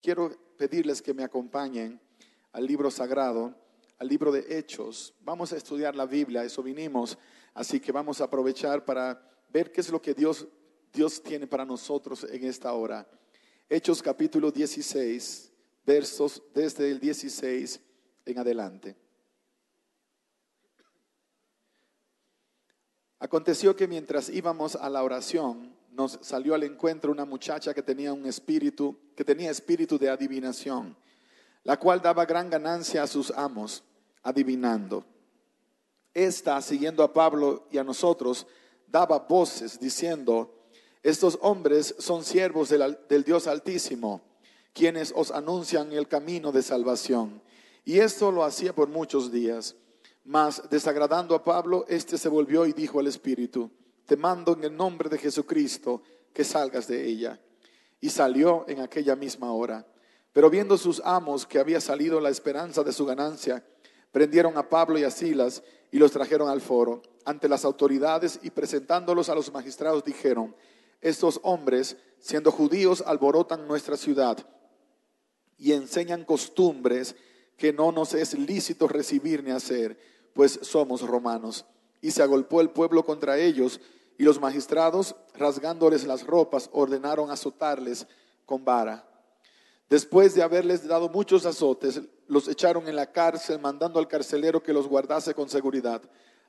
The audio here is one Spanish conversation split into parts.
quiero pedirles que me acompañen al libro sagrado, al libro de Hechos. Vamos a estudiar la Biblia, eso vinimos, así que vamos a aprovechar para ver qué es lo que Dios, Dios tiene para nosotros en esta hora. Hechos capítulo 16, versos desde el 16 en adelante. Aconteció que mientras íbamos a la oración, nos salió al encuentro una muchacha que tenía un espíritu, que tenía espíritu de adivinación, la cual daba gran ganancia a sus amos, adivinando. Esta, siguiendo a Pablo y a nosotros, daba voces diciendo, estos hombres son siervos del, del Dios Altísimo, quienes os anuncian el camino de salvación. Y esto lo hacía por muchos días. Mas desagradando a Pablo, éste se volvió y dijo al Espíritu, te mando en el nombre de Jesucristo que salgas de ella. Y salió en aquella misma hora. Pero viendo sus amos que había salido la esperanza de su ganancia, prendieron a Pablo y a Silas y los trajeron al foro ante las autoridades y presentándolos a los magistrados dijeron, estos hombres, siendo judíos, alborotan nuestra ciudad y enseñan costumbres que no nos es lícito recibir ni hacer, pues somos romanos. Y se agolpó el pueblo contra ellos y los magistrados, rasgándoles las ropas, ordenaron azotarles con vara. Después de haberles dado muchos azotes, los echaron en la cárcel, mandando al carcelero que los guardase con seguridad.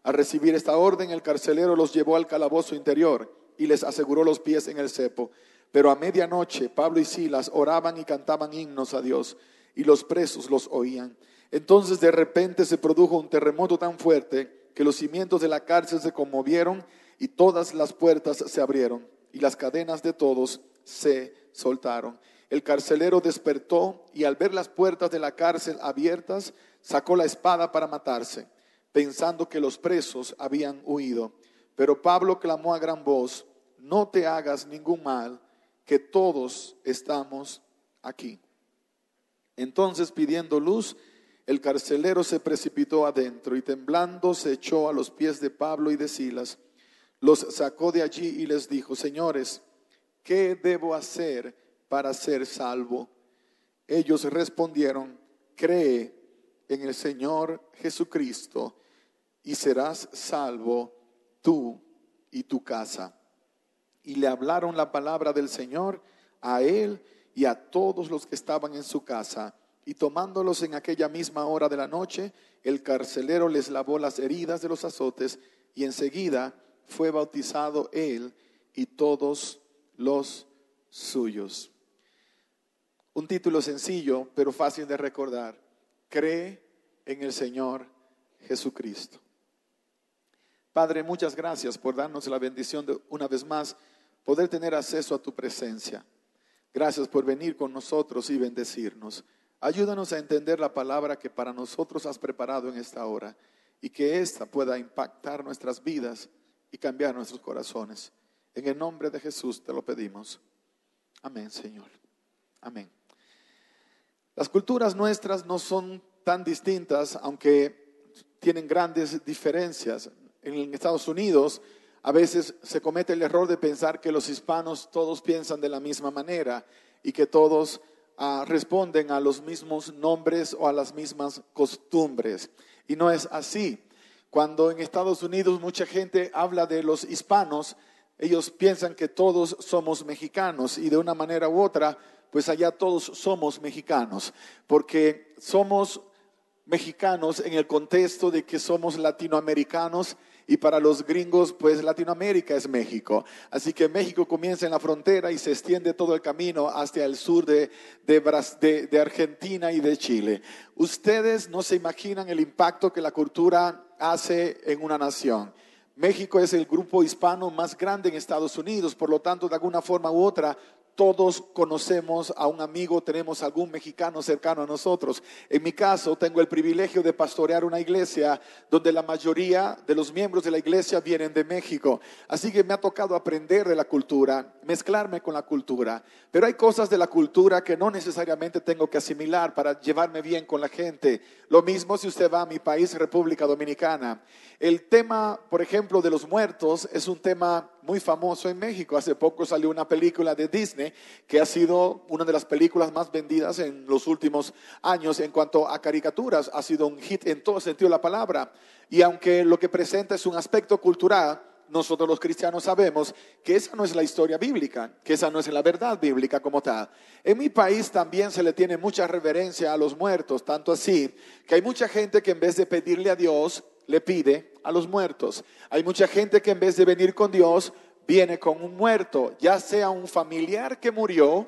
Al recibir esta orden, el carcelero los llevó al calabozo interior y les aseguró los pies en el cepo. Pero a medianoche Pablo y Silas oraban y cantaban himnos a Dios, y los presos los oían. Entonces de repente se produjo un terremoto tan fuerte que los cimientos de la cárcel se conmovieron y todas las puertas se abrieron y las cadenas de todos se soltaron. El carcelero despertó y al ver las puertas de la cárcel abiertas, sacó la espada para matarse, pensando que los presos habían huido. Pero Pablo clamó a gran voz, no te hagas ningún mal, que todos estamos aquí. Entonces pidiendo luz, el carcelero se precipitó adentro y temblando se echó a los pies de Pablo y de Silas los sacó de allí y les dijo, señores, ¿qué debo hacer para ser salvo? Ellos respondieron, cree en el Señor Jesucristo y serás salvo tú y tu casa. Y le hablaron la palabra del Señor a él y a todos los que estaban en su casa. Y tomándolos en aquella misma hora de la noche, el carcelero les lavó las heridas de los azotes y enseguida fue bautizado él y todos los suyos. Un título sencillo, pero fácil de recordar. Cree en el Señor Jesucristo. Padre, muchas gracias por darnos la bendición de una vez más poder tener acceso a tu presencia. Gracias por venir con nosotros y bendecirnos. Ayúdanos a entender la palabra que para nosotros has preparado en esta hora y que ésta pueda impactar nuestras vidas y cambiar nuestros corazones. En el nombre de Jesús te lo pedimos. Amén, Señor. Amén. Las culturas nuestras no son tan distintas, aunque tienen grandes diferencias. En Estados Unidos a veces se comete el error de pensar que los hispanos todos piensan de la misma manera y que todos ah, responden a los mismos nombres o a las mismas costumbres. Y no es así. Cuando en Estados Unidos mucha gente habla de los hispanos, ellos piensan que todos somos mexicanos y de una manera u otra, pues allá todos somos mexicanos, porque somos mexicanos en el contexto de que somos latinoamericanos y para los gringos, pues Latinoamérica es México. Así que México comienza en la frontera y se extiende todo el camino hacia el sur de, de, Argentina y de Chile. Ustedes no se imaginan el impacto que la cultura hace en una nación. México es el grupo hispano más grande en Estados Unidos, por lo tanto, de alguna forma u otra, todos conocemos a un amigo, tenemos algún mexicano cercano a nosotros. En mi caso, tengo el privilegio de pastorear una iglesia donde la mayoría de los miembros de la iglesia vienen de México. Así que me ha tocado aprender de la cultura, mezclarme con la cultura. Pero hay cosas de la cultura que no necesariamente tengo que asimilar para llevarme bien con la gente. Lo mismo si usted va a mi país, República Dominicana. El tema, por ejemplo, de los muertos es un tema muy famoso en México. Hace poco salió una película de Disney que ha sido una de las películas más vendidas en los últimos años en cuanto a caricaturas. Ha sido un hit en todo sentido de la palabra. Y aunque lo que presenta es un aspecto cultural, nosotros los cristianos sabemos que esa no es la historia bíblica, que esa no es la verdad bíblica como tal. En mi país también se le tiene mucha reverencia a los muertos, tanto así que hay mucha gente que en vez de pedirle a Dios, le pide a los muertos. Hay mucha gente que en vez de venir con Dios, viene con un muerto, ya sea un familiar que murió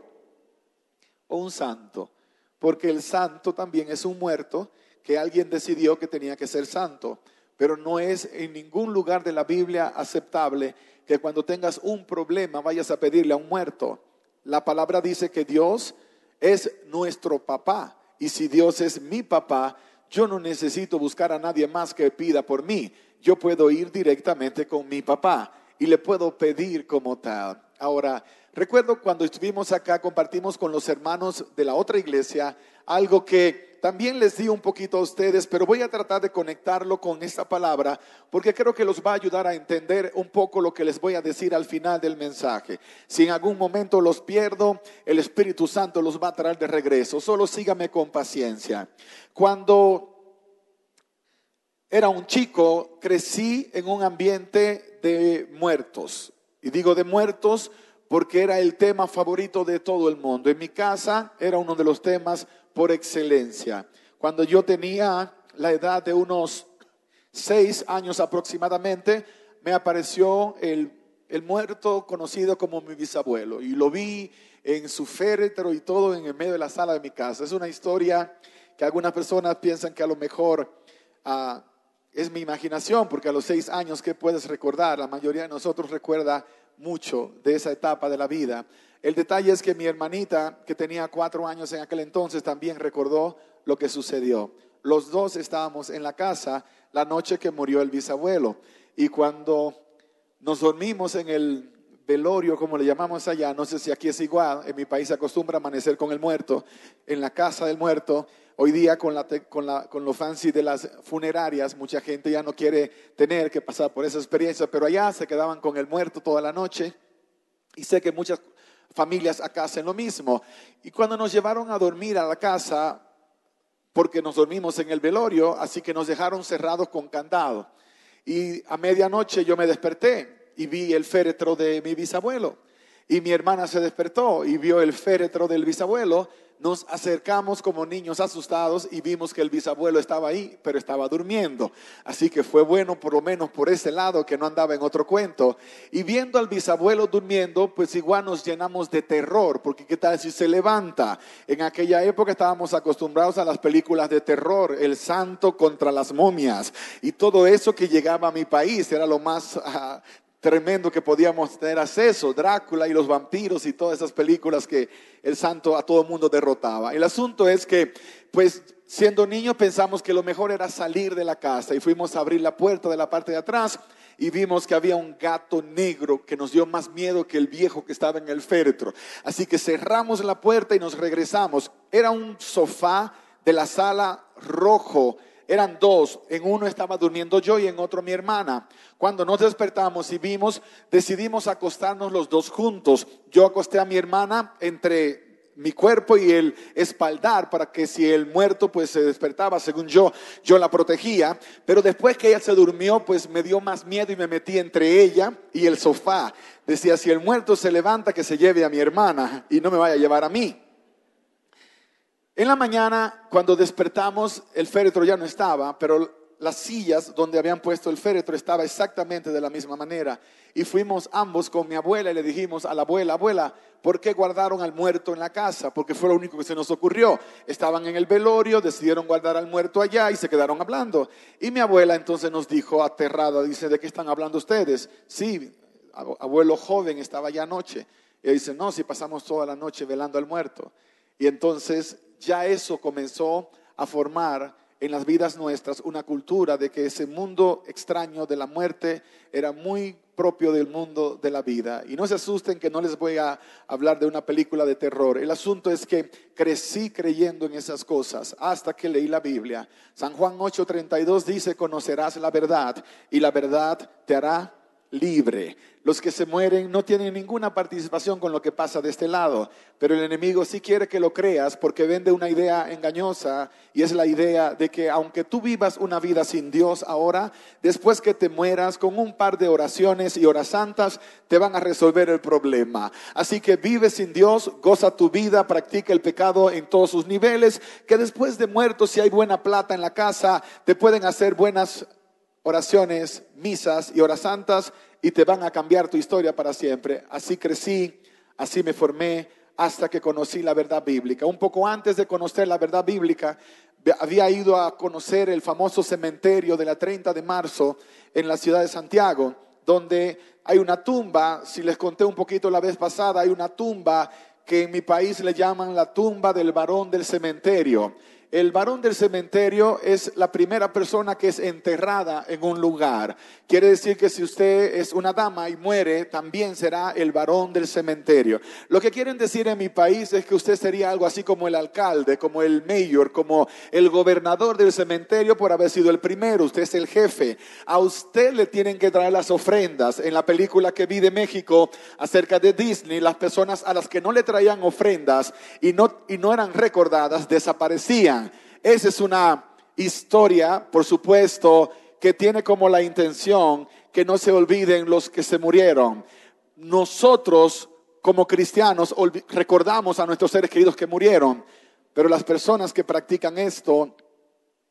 o un santo, porque el santo también es un muerto que alguien decidió que tenía que ser santo pero no es en ningún lugar de la Biblia aceptable que cuando tengas un problema vayas a pedirle a un muerto. La palabra dice que Dios es nuestro papá y si Dios es mi papá, yo no necesito buscar a nadie más que pida por mí. Yo puedo ir directamente con mi papá y le puedo pedir como tal. Ahora, recuerdo cuando estuvimos acá, compartimos con los hermanos de la otra iglesia algo que también les di un poquito a ustedes, pero voy a tratar de conectarlo con esta palabra porque creo que los va a ayudar a entender un poco lo que les voy a decir al final del mensaje. Si en algún momento los pierdo, el Espíritu Santo los va a traer de regreso. Solo sígame con paciencia. Cuando era un chico, crecí en un ambiente de muertos. Y digo de muertos porque era el tema favorito de todo el mundo. En mi casa era uno de los temas por excelencia. Cuando yo tenía la edad de unos seis años aproximadamente, me apareció el, muerto conocido como mi bisabuelo y lo vi en su féretro y todo en el medio de la sala de mi casa. Es una historia que algunas personas piensan que a lo mejor ah, es mi imaginación, porque a los seis años, ¿qué puedes recordar? La mayoría de nosotros recuerda mucho de esa etapa de la vida. El detalle es que mi hermanita, que tenía cuatro años en aquel entonces, también recordó lo que sucedió. Los dos estábamos en la casa la noche que murió el bisabuelo y cuando nos dormimos en el velorio, como le llamamos allá, no sé si aquí es igual, en mi país se acostumbra amanecer con el muerto, en la casa del muerto. Hoy día con, la, con, la, con lo fancy de las funerarias, mucha gente ya no quiere tener que pasar por esa experiencia, pero allá se quedaban con el muerto toda la noche. Y sé que muchas familias acá hacen lo mismo. Y cuando nos llevaron a dormir a la casa, porque nos dormimos en el velorio, así que nos dejaron cerrados con candado. Y a medianoche yo me desperté y vi el féretro de mi bisabuelo. Y mi hermana se despertó y vio el féretro del bisabuelo nos acercamos como niños asustados y vimos que el bisabuelo estaba ahí, pero estaba durmiendo. Así que fue bueno por lo menos por ese lado que no andaba en otro cuento. Y viendo al bisabuelo durmiendo, pues igual nos llenamos de terror, porque qué tal si se levanta. En aquella época estábamos acostumbrados a las películas de terror, el santo contra las momias y todo eso que llegaba a mi país era lo más tremendo que podíamos tener acceso, Drácula y los vampiros y todas esas películas que el santo a todo mundo derrotaba. El asunto es que, pues, siendo niños pensamos que lo mejor era salir de la casa y fuimos a abrir la puerta de la parte de atrás y vimos que había un gato negro que nos dio más miedo que el viejo que estaba en el féretro. Así que cerramos la puerta y nos regresamos. Era un sofá de la sala rojo eran dos, en uno estaba durmiendo yo y en otro mi hermana. Cuando nos despertamos y vimos, decidimos acostarnos los dos juntos. Yo acosté a mi hermana entre mi cuerpo y el espaldar para que si el muerto pues se despertaba, según yo, yo la protegía. Pero después que ella se durmió, pues me dio más miedo y me metí entre ella y el sofá. Decía, si el muerto se levanta, que se lleve a mi hermana y no me vaya a llevar a mí. En la mañana, cuando despertamos, el féretro ya no estaba, pero las sillas donde habían puesto el féretro estaba exactamente de la misma manera. Y fuimos ambos con mi abuela y le dijimos a la abuela, abuela, ¿por qué guardaron al muerto en la casa? Porque fue lo único que se nos ocurrió. Estaban en el velorio, decidieron guardar al muerto allá y se quedaron hablando. Y mi abuela entonces nos dijo aterrada, dice, ¿de qué están hablando ustedes? Sí, abuelo joven estaba allá anoche. Y dice, no, si pasamos toda la noche velando al muerto. Y entonces ya eso comenzó a formar en las vidas nuestras una cultura de que ese mundo extraño de la muerte era muy propio del mundo de la vida. Y no se asusten que no les voy a hablar de una película de terror. El asunto es que crecí creyendo en esas cosas hasta que leí la Biblia. San Juan 8:32 dice, conocerás la verdad y la verdad te hará libre. Los que se mueren no tienen ninguna participación con lo que pasa de este lado, pero el enemigo sí quiere que lo creas porque vende una idea engañosa y es la idea de que aunque tú vivas una vida sin Dios ahora, después que te mueras con un par de oraciones y horas santas, te van a resolver el problema. Así que vive sin Dios, goza tu vida, practica el pecado en todos sus niveles, que después de muerto, si hay buena plata en la casa, te pueden hacer buenas oraciones, misas y horas santas y te van a cambiar tu historia para siempre. Así crecí, así me formé hasta que conocí la verdad bíblica. Un poco antes de conocer la verdad bíblica, había ido a conocer el famoso cementerio de la 30 de marzo en la ciudad de Santiago, donde hay una tumba, si les conté un poquito la vez pasada, hay una tumba que en mi país le llaman la tumba del varón del cementerio. El varón del cementerio es la primera persona que es enterrada en un lugar. Quiere decir que si usted es una dama y muere, también será el varón del cementerio. Lo que quieren decir en mi país es que usted sería algo así como el alcalde, como el mayor, como el gobernador del cementerio por haber sido el primero. Usted es el jefe. A usted le tienen que traer las ofrendas. En la película que vi de México acerca de Disney, las personas a las que no le traían ofrendas y no, y no eran recordadas desaparecían. Esa es una historia, por supuesto, que tiene como la intención que no se olviden los que se murieron. Nosotros, como cristianos, recordamos a nuestros seres queridos que murieron, pero las personas que practican esto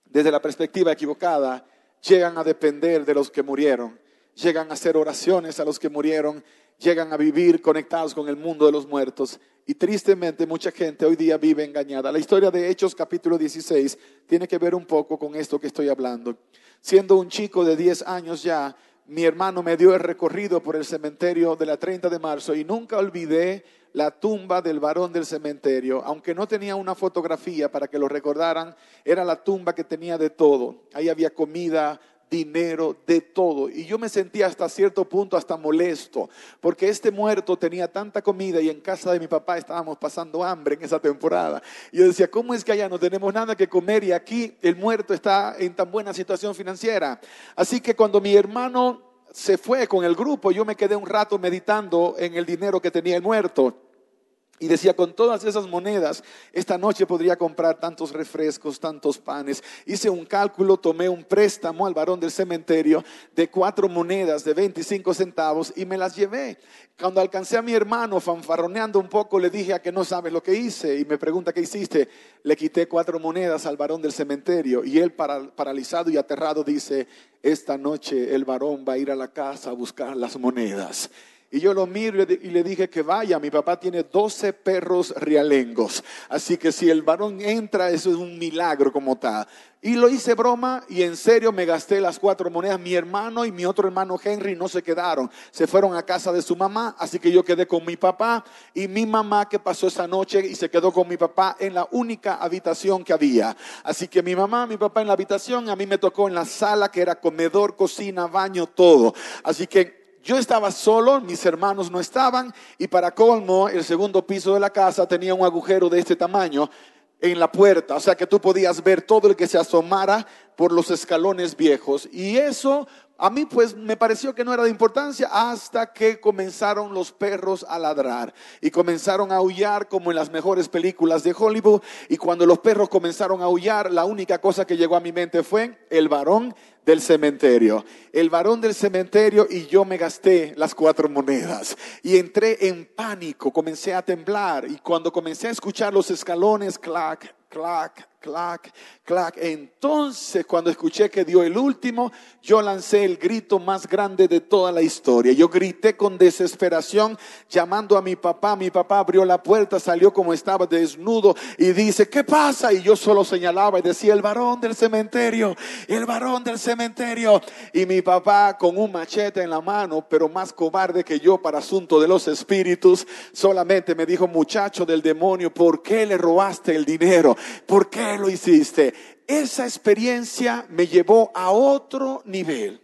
desde la perspectiva equivocada llegan a depender de los que murieron, llegan a hacer oraciones a los que murieron, llegan a vivir conectados con el mundo de los muertos y tristemente mucha gente hoy día vive engañada. La historia de Hechos capítulo 16 tiene que ver un poco con esto que estoy hablando. Siendo un chico de 10 años ya, mi hermano me dio el recorrido por el cementerio de la 30 de marzo y nunca olvidé la tumba del varón del cementerio. Aunque no tenía una fotografía para que lo recordaran, era la tumba que tenía de todo. Ahí había comida, dinero, de todo. Y yo me sentía hasta cierto punto hasta molesto, porque este muerto tenía tanta comida y en casa de mi papá estábamos pasando hambre en esa temporada. Y yo decía, ¿cómo es que allá no tenemos nada que comer y aquí el muerto está en tan buena situación financiera? Así que cuando mi hermano se fue con el grupo, yo me quedé un rato meditando en el dinero que tenía el muerto. Y decía, con todas esas monedas, esta noche podría comprar tantos refrescos, tantos panes. Hice un cálculo, tomé un préstamo al varón del cementerio de cuatro monedas de 25 centavos y me las llevé. Cuando alcancé a mi hermano, fanfarroneando un poco, le dije a que no sabe lo que hice y me pregunta, ¿qué hiciste? Le quité cuatro monedas al varón del cementerio y él paralizado y aterrado dice, esta noche el varón va a ir a la casa a buscar las monedas. Y yo lo miro y le dije que vaya, mi papá tiene 12 perros realengos. Así que si el varón entra, eso es un milagro como tal. Y lo hice broma y en serio me gasté las cuatro monedas. Mi hermano y mi otro hermano Henry no se quedaron. Se fueron a casa de su mamá, así que yo quedé con mi papá y mi mamá que pasó esa noche y se quedó con mi papá en la única habitación que había. Así que mi mamá, mi papá en la habitación, a mí me tocó en la sala que era comedor, cocina, baño, todo. Así que yo estaba solo, mis hermanos no estaban y para colmo el segundo piso de la casa tenía un agujero de este tamaño en la puerta, o sea que tú podías ver todo el que se asomara por los escalones viejos. Y eso a mí pues me pareció que no era de importancia hasta que comenzaron los perros a ladrar y comenzaron a aullar como en las mejores películas de Hollywood y cuando los perros comenzaron a aullar la única cosa que llegó a mi mente fue el varón del cementerio. El varón del cementerio y yo me gasté las cuatro monedas y entré en pánico, comencé a temblar y cuando comencé a escuchar los escalones, clac, clac, clac, clac. Entonces, cuando escuché que dio el último, yo lancé el grito más grande de toda la historia. Yo grité con desesperación, llamando a mi papá. Mi papá abrió la puerta, salió como estaba desnudo y dice, ¿qué pasa? Y yo solo señalaba y decía, el varón del cementerio, el varón del cementerio. Y mi papá con un machete en la mano, pero más cobarde que yo para asunto de los espíritus, solamente me dijo, muchacho del demonio, ¿por qué le robaste el dinero? ¿Por qué lo hiciste? Esa experiencia me llevó a otro nivel,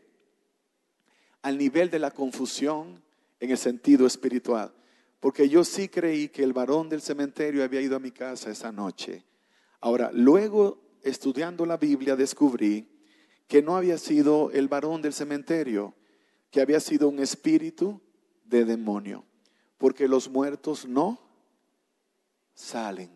al nivel de la confusión en el sentido espiritual. Porque yo sí creí que el varón del cementerio había ido a mi casa esa noche. Ahora, luego, estudiando la Biblia, descubrí que no había sido el varón del cementerio, que había sido un espíritu de demonio, porque los muertos no salen.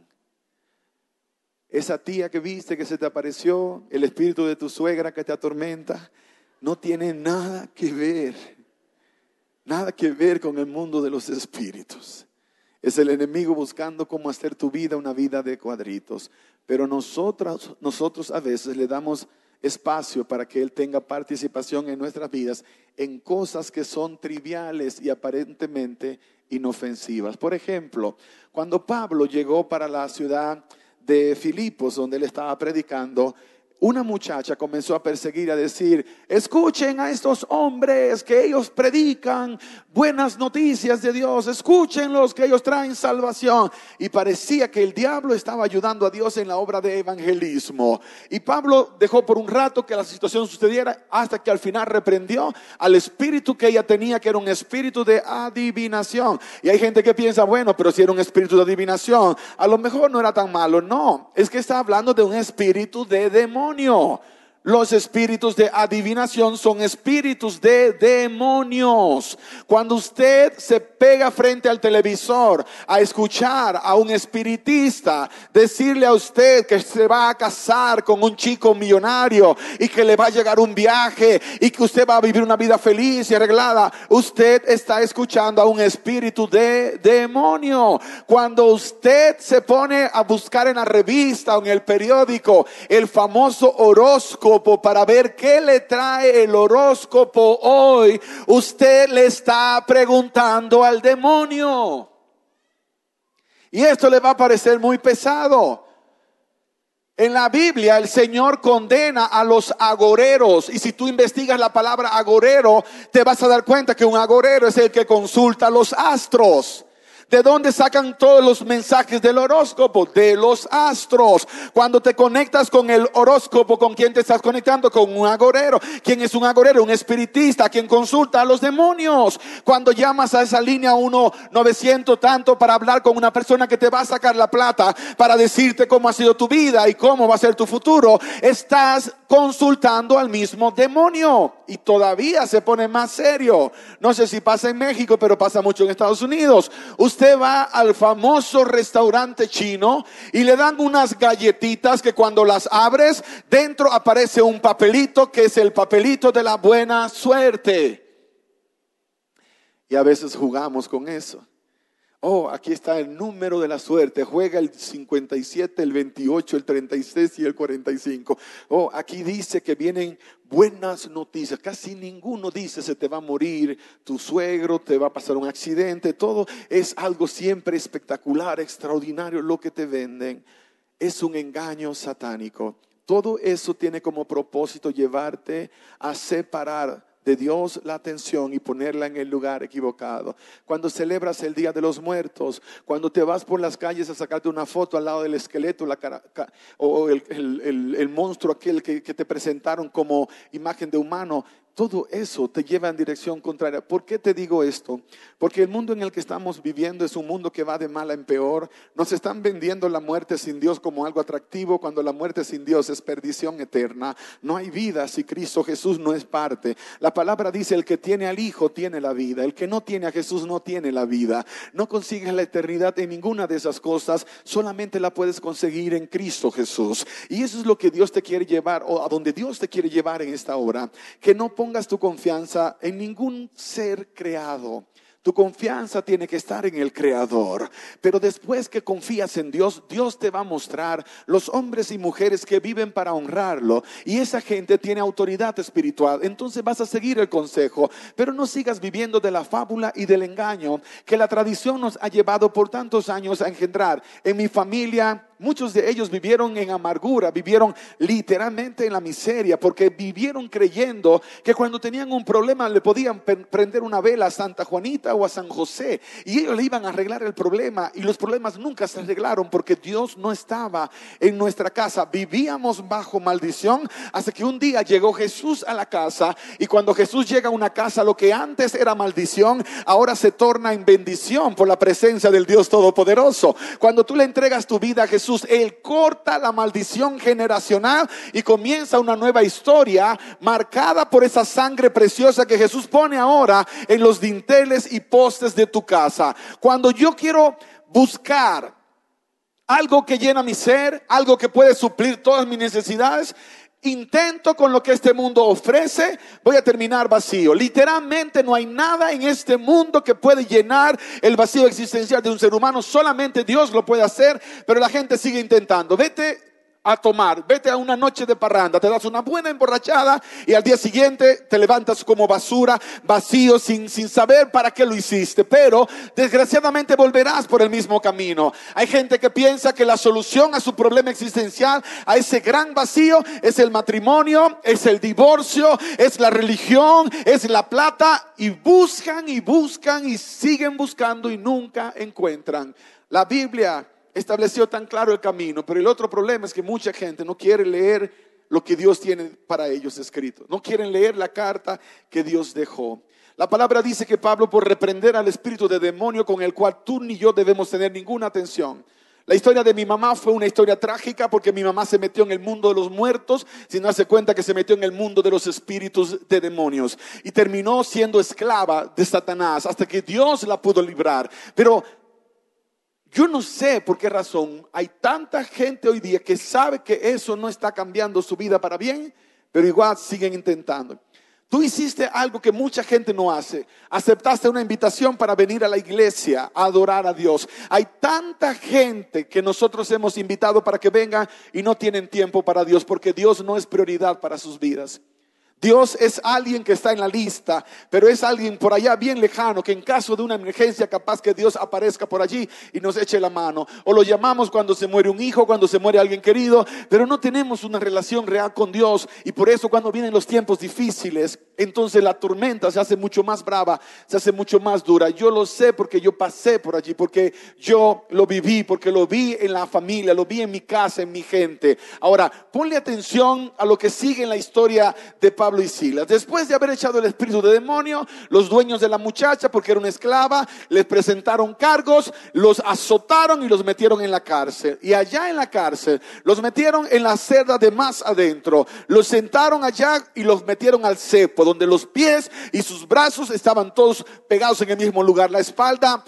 Esa tía que viste que se te apareció, el espíritu de tu suegra que te atormenta, no tiene nada que ver, nada que ver con el mundo de los espíritus. Es el enemigo buscando cómo hacer tu vida una vida de cuadritos. Pero nosotros, nosotros a veces le damos espacio para que Él tenga participación en nuestras vidas en cosas que son triviales y aparentemente inofensivas. Por ejemplo, cuando Pablo llegó para la ciudad de Filipos, donde él estaba predicando, una muchacha comenzó a perseguir, a decir, escuchen a estos hombres que ellos predican buenas noticias de Dios, escúchenlos que ellos traen salvación. Y parecía que el diablo estaba ayudando a Dios en la obra de evangelismo. Y Pablo dejó por un rato que la situación sucediera hasta que al final reprendió al espíritu que ella tenía, que era un espíritu de adivinación. Y hay gente que piensa, bueno, pero si era un espíritu de adivinación, a lo mejor no era tan malo. No, es que está hablando de un espíritu de demonio demonio los espíritus de adivinación son espíritus de demonios. Cuando usted se pega frente al televisor a escuchar a un espiritista decirle a usted que se va a casar con un chico millonario y que le va a llegar un viaje y que usted va a vivir una vida feliz y arreglada, usted está escuchando a un espíritu de demonio. Cuando usted se pone a buscar en la revista o en el periódico el famoso para ver qué le trae el horóscopo hoy, usted le está preguntando a demonio. Y esto le va a parecer muy pesado. En la Biblia el Señor condena a los agoreros y si tú investigas la palabra agorero te vas a dar cuenta que un agorero es el que consulta los astros. ¿De dónde sacan todos los mensajes del horóscopo? De los astros. Cuando te conectas con el horóscopo, ¿con quién te estás conectando? Con un agorero. ¿Quién es un agorero? Un espiritista, quien consulta a los demonios. Cuando llamas a esa línea 1 900 tanto para hablar con una persona que te va a sacar la plata, para decirte cómo ha sido tu vida y cómo va a ser tu futuro, estás consultando al mismo demonio. Y todavía se pone más serio. No sé si pasa en México, pero pasa mucho en Estados Unidos. Usted va al famoso restaurante chino y le dan unas galletitas que cuando las abres, dentro aparece un papelito que es el papelito de la buena suerte. Y a veces jugamos con eso. Oh, aquí está el número de la suerte. Juega el 57, el 28, el 36 y el 45. Oh, aquí dice que vienen buenas noticias. Casi ninguno dice se te va a morir tu suegro, te va a pasar un accidente. Todo es algo siempre espectacular, extraordinario lo que te venden. Es un engaño satánico. Todo eso tiene como propósito llevarte a separar de Dios la atención y ponerla en el lugar equivocado. Cuando celebras el Día de los Muertos, cuando te vas por las calles a sacarte una foto al lado del esqueleto o el, monstruo aquel que, que te presentaron como imagen de humano, todo eso te lleva en dirección contraria. ¿Por qué te digo esto? Porque el mundo en el que estamos viviendo es un mundo que va de mal en peor. Nos están vendiendo la muerte sin Dios como algo atractivo cuando la muerte sin Dios es perdición eterna. No hay vida si Cristo Jesús no es parte. La palabra dice, el que tiene al Hijo tiene la vida. El que no tiene a Jesús no tiene la vida. No consigues la eternidad en ninguna de esas cosas. Solamente la puedes conseguir en Cristo Jesús. Y eso es lo que Dios te quiere llevar o a donde Dios te quiere llevar en esta hora. Que no pongas tu confianza en ningún ser creado. Tu confianza tiene que estar en el Creador. Pero después que confías en Dios, Dios te va a mostrar los hombres y mujeres que viven para honrarlo. Y esa gente tiene autoridad espiritual. Entonces vas a seguir el consejo. Pero no sigas viviendo de la fábula y del engaño que la tradición nos ha llevado por tantos años a engendrar. En mi familia Muchos de ellos vivieron en amargura, vivieron literalmente en la miseria, porque vivieron creyendo que cuando tenían un problema le podían prender una vela a Santa Juanita O a San José y ellos le iban a arreglar el problema y los problemas nunca se arreglaron porque Dios no estaba en nuestra casa. Vivíamos bajo maldición hasta que un día llegó Jesús a la casa y cuando Jesús llega a una casa lo que antes era maldición ahora se torna en bendición por la presencia del Dios Todopoderoso. Cuando tú le entregas tu vida a Jesús, Él corta la maldición generacional y comienza una nueva historia marcada por esa sangre preciosa que Jesús pone ahora en los dinteles y postes de tu casa. Cuando yo quiero buscar algo que llena mi ser, algo que puede suplir todas mis necesidades, intento con lo que este mundo ofrece, voy a terminar vacío. Literalmente no hay nada en este mundo que puede llenar el vacío existencial de un ser humano, solamente Dios lo puede hacer, pero la gente sigue intentando. Vete a tomar, vete a una noche de parranda, te das una buena emborrachada y al día siguiente te levantas como basura, vacío, sin, sin saber para qué lo hiciste. Pero desgraciadamente volverás por el mismo camino. Hay gente que piensa que la solución a su problema existencial, a ese gran vacío, es el matrimonio, es el divorcio, es la religión, es la plata y buscan y buscan y siguen buscando y nunca encuentran. La Biblia estableció tan claro el camino, pero el otro problema es que mucha gente no quiere leer lo que Dios tiene para ellos escrito. No quieren leer la carta que Dios dejó. La palabra dice que Pablo por reprender al espíritu de demonio con el cual tú ni yo debemos tener ninguna atención. La historia de mi mamá fue una historia trágica porque mi mamá se metió en el mundo de los muertos sin darse cuenta que se metió en el mundo de los espíritus de demonios y terminó siendo esclava de Satanás hasta que Dios la pudo librar. Pero yo no sé por qué razón hay tanta gente hoy día que sabe que eso no está cambiando su vida para bien, pero igual siguen intentando. Tú hiciste algo que mucha gente no hace. Aceptaste una invitación para venir a la iglesia a adorar a Dios. Hay tanta gente que nosotros hemos invitado para que vengan y no tienen tiempo para Dios porque Dios no es prioridad para sus vidas. Dios es alguien que está en la lista, pero es alguien por allá bien lejano que en caso de una emergencia capaz que Dios aparezca por allí y nos eche la mano. O lo llamamos cuando se muere un hijo, cuando se muere alguien querido, pero no tenemos una relación real con Dios y por eso cuando vienen los tiempos difíciles, entonces la tormenta se hace mucho más brava, se hace mucho más dura. Yo lo sé porque yo pasé por allí, porque yo lo viví, porque lo vi en la familia, lo vi en mi casa, en mi gente. Ahora, ponle atención a lo que sigue en la historia de Pablo y Silas. Después de haber echado el espíritu de demonio, los dueños de la muchacha, porque era una esclava, les presentaron cargos, los azotaron y los metieron en la cárcel. Y allá en la cárcel los metieron en la celda de más adentro. Los sentaron allá y los metieron al cepo, donde los pies y sus brazos estaban todos pegados en el mismo lugar. La espalda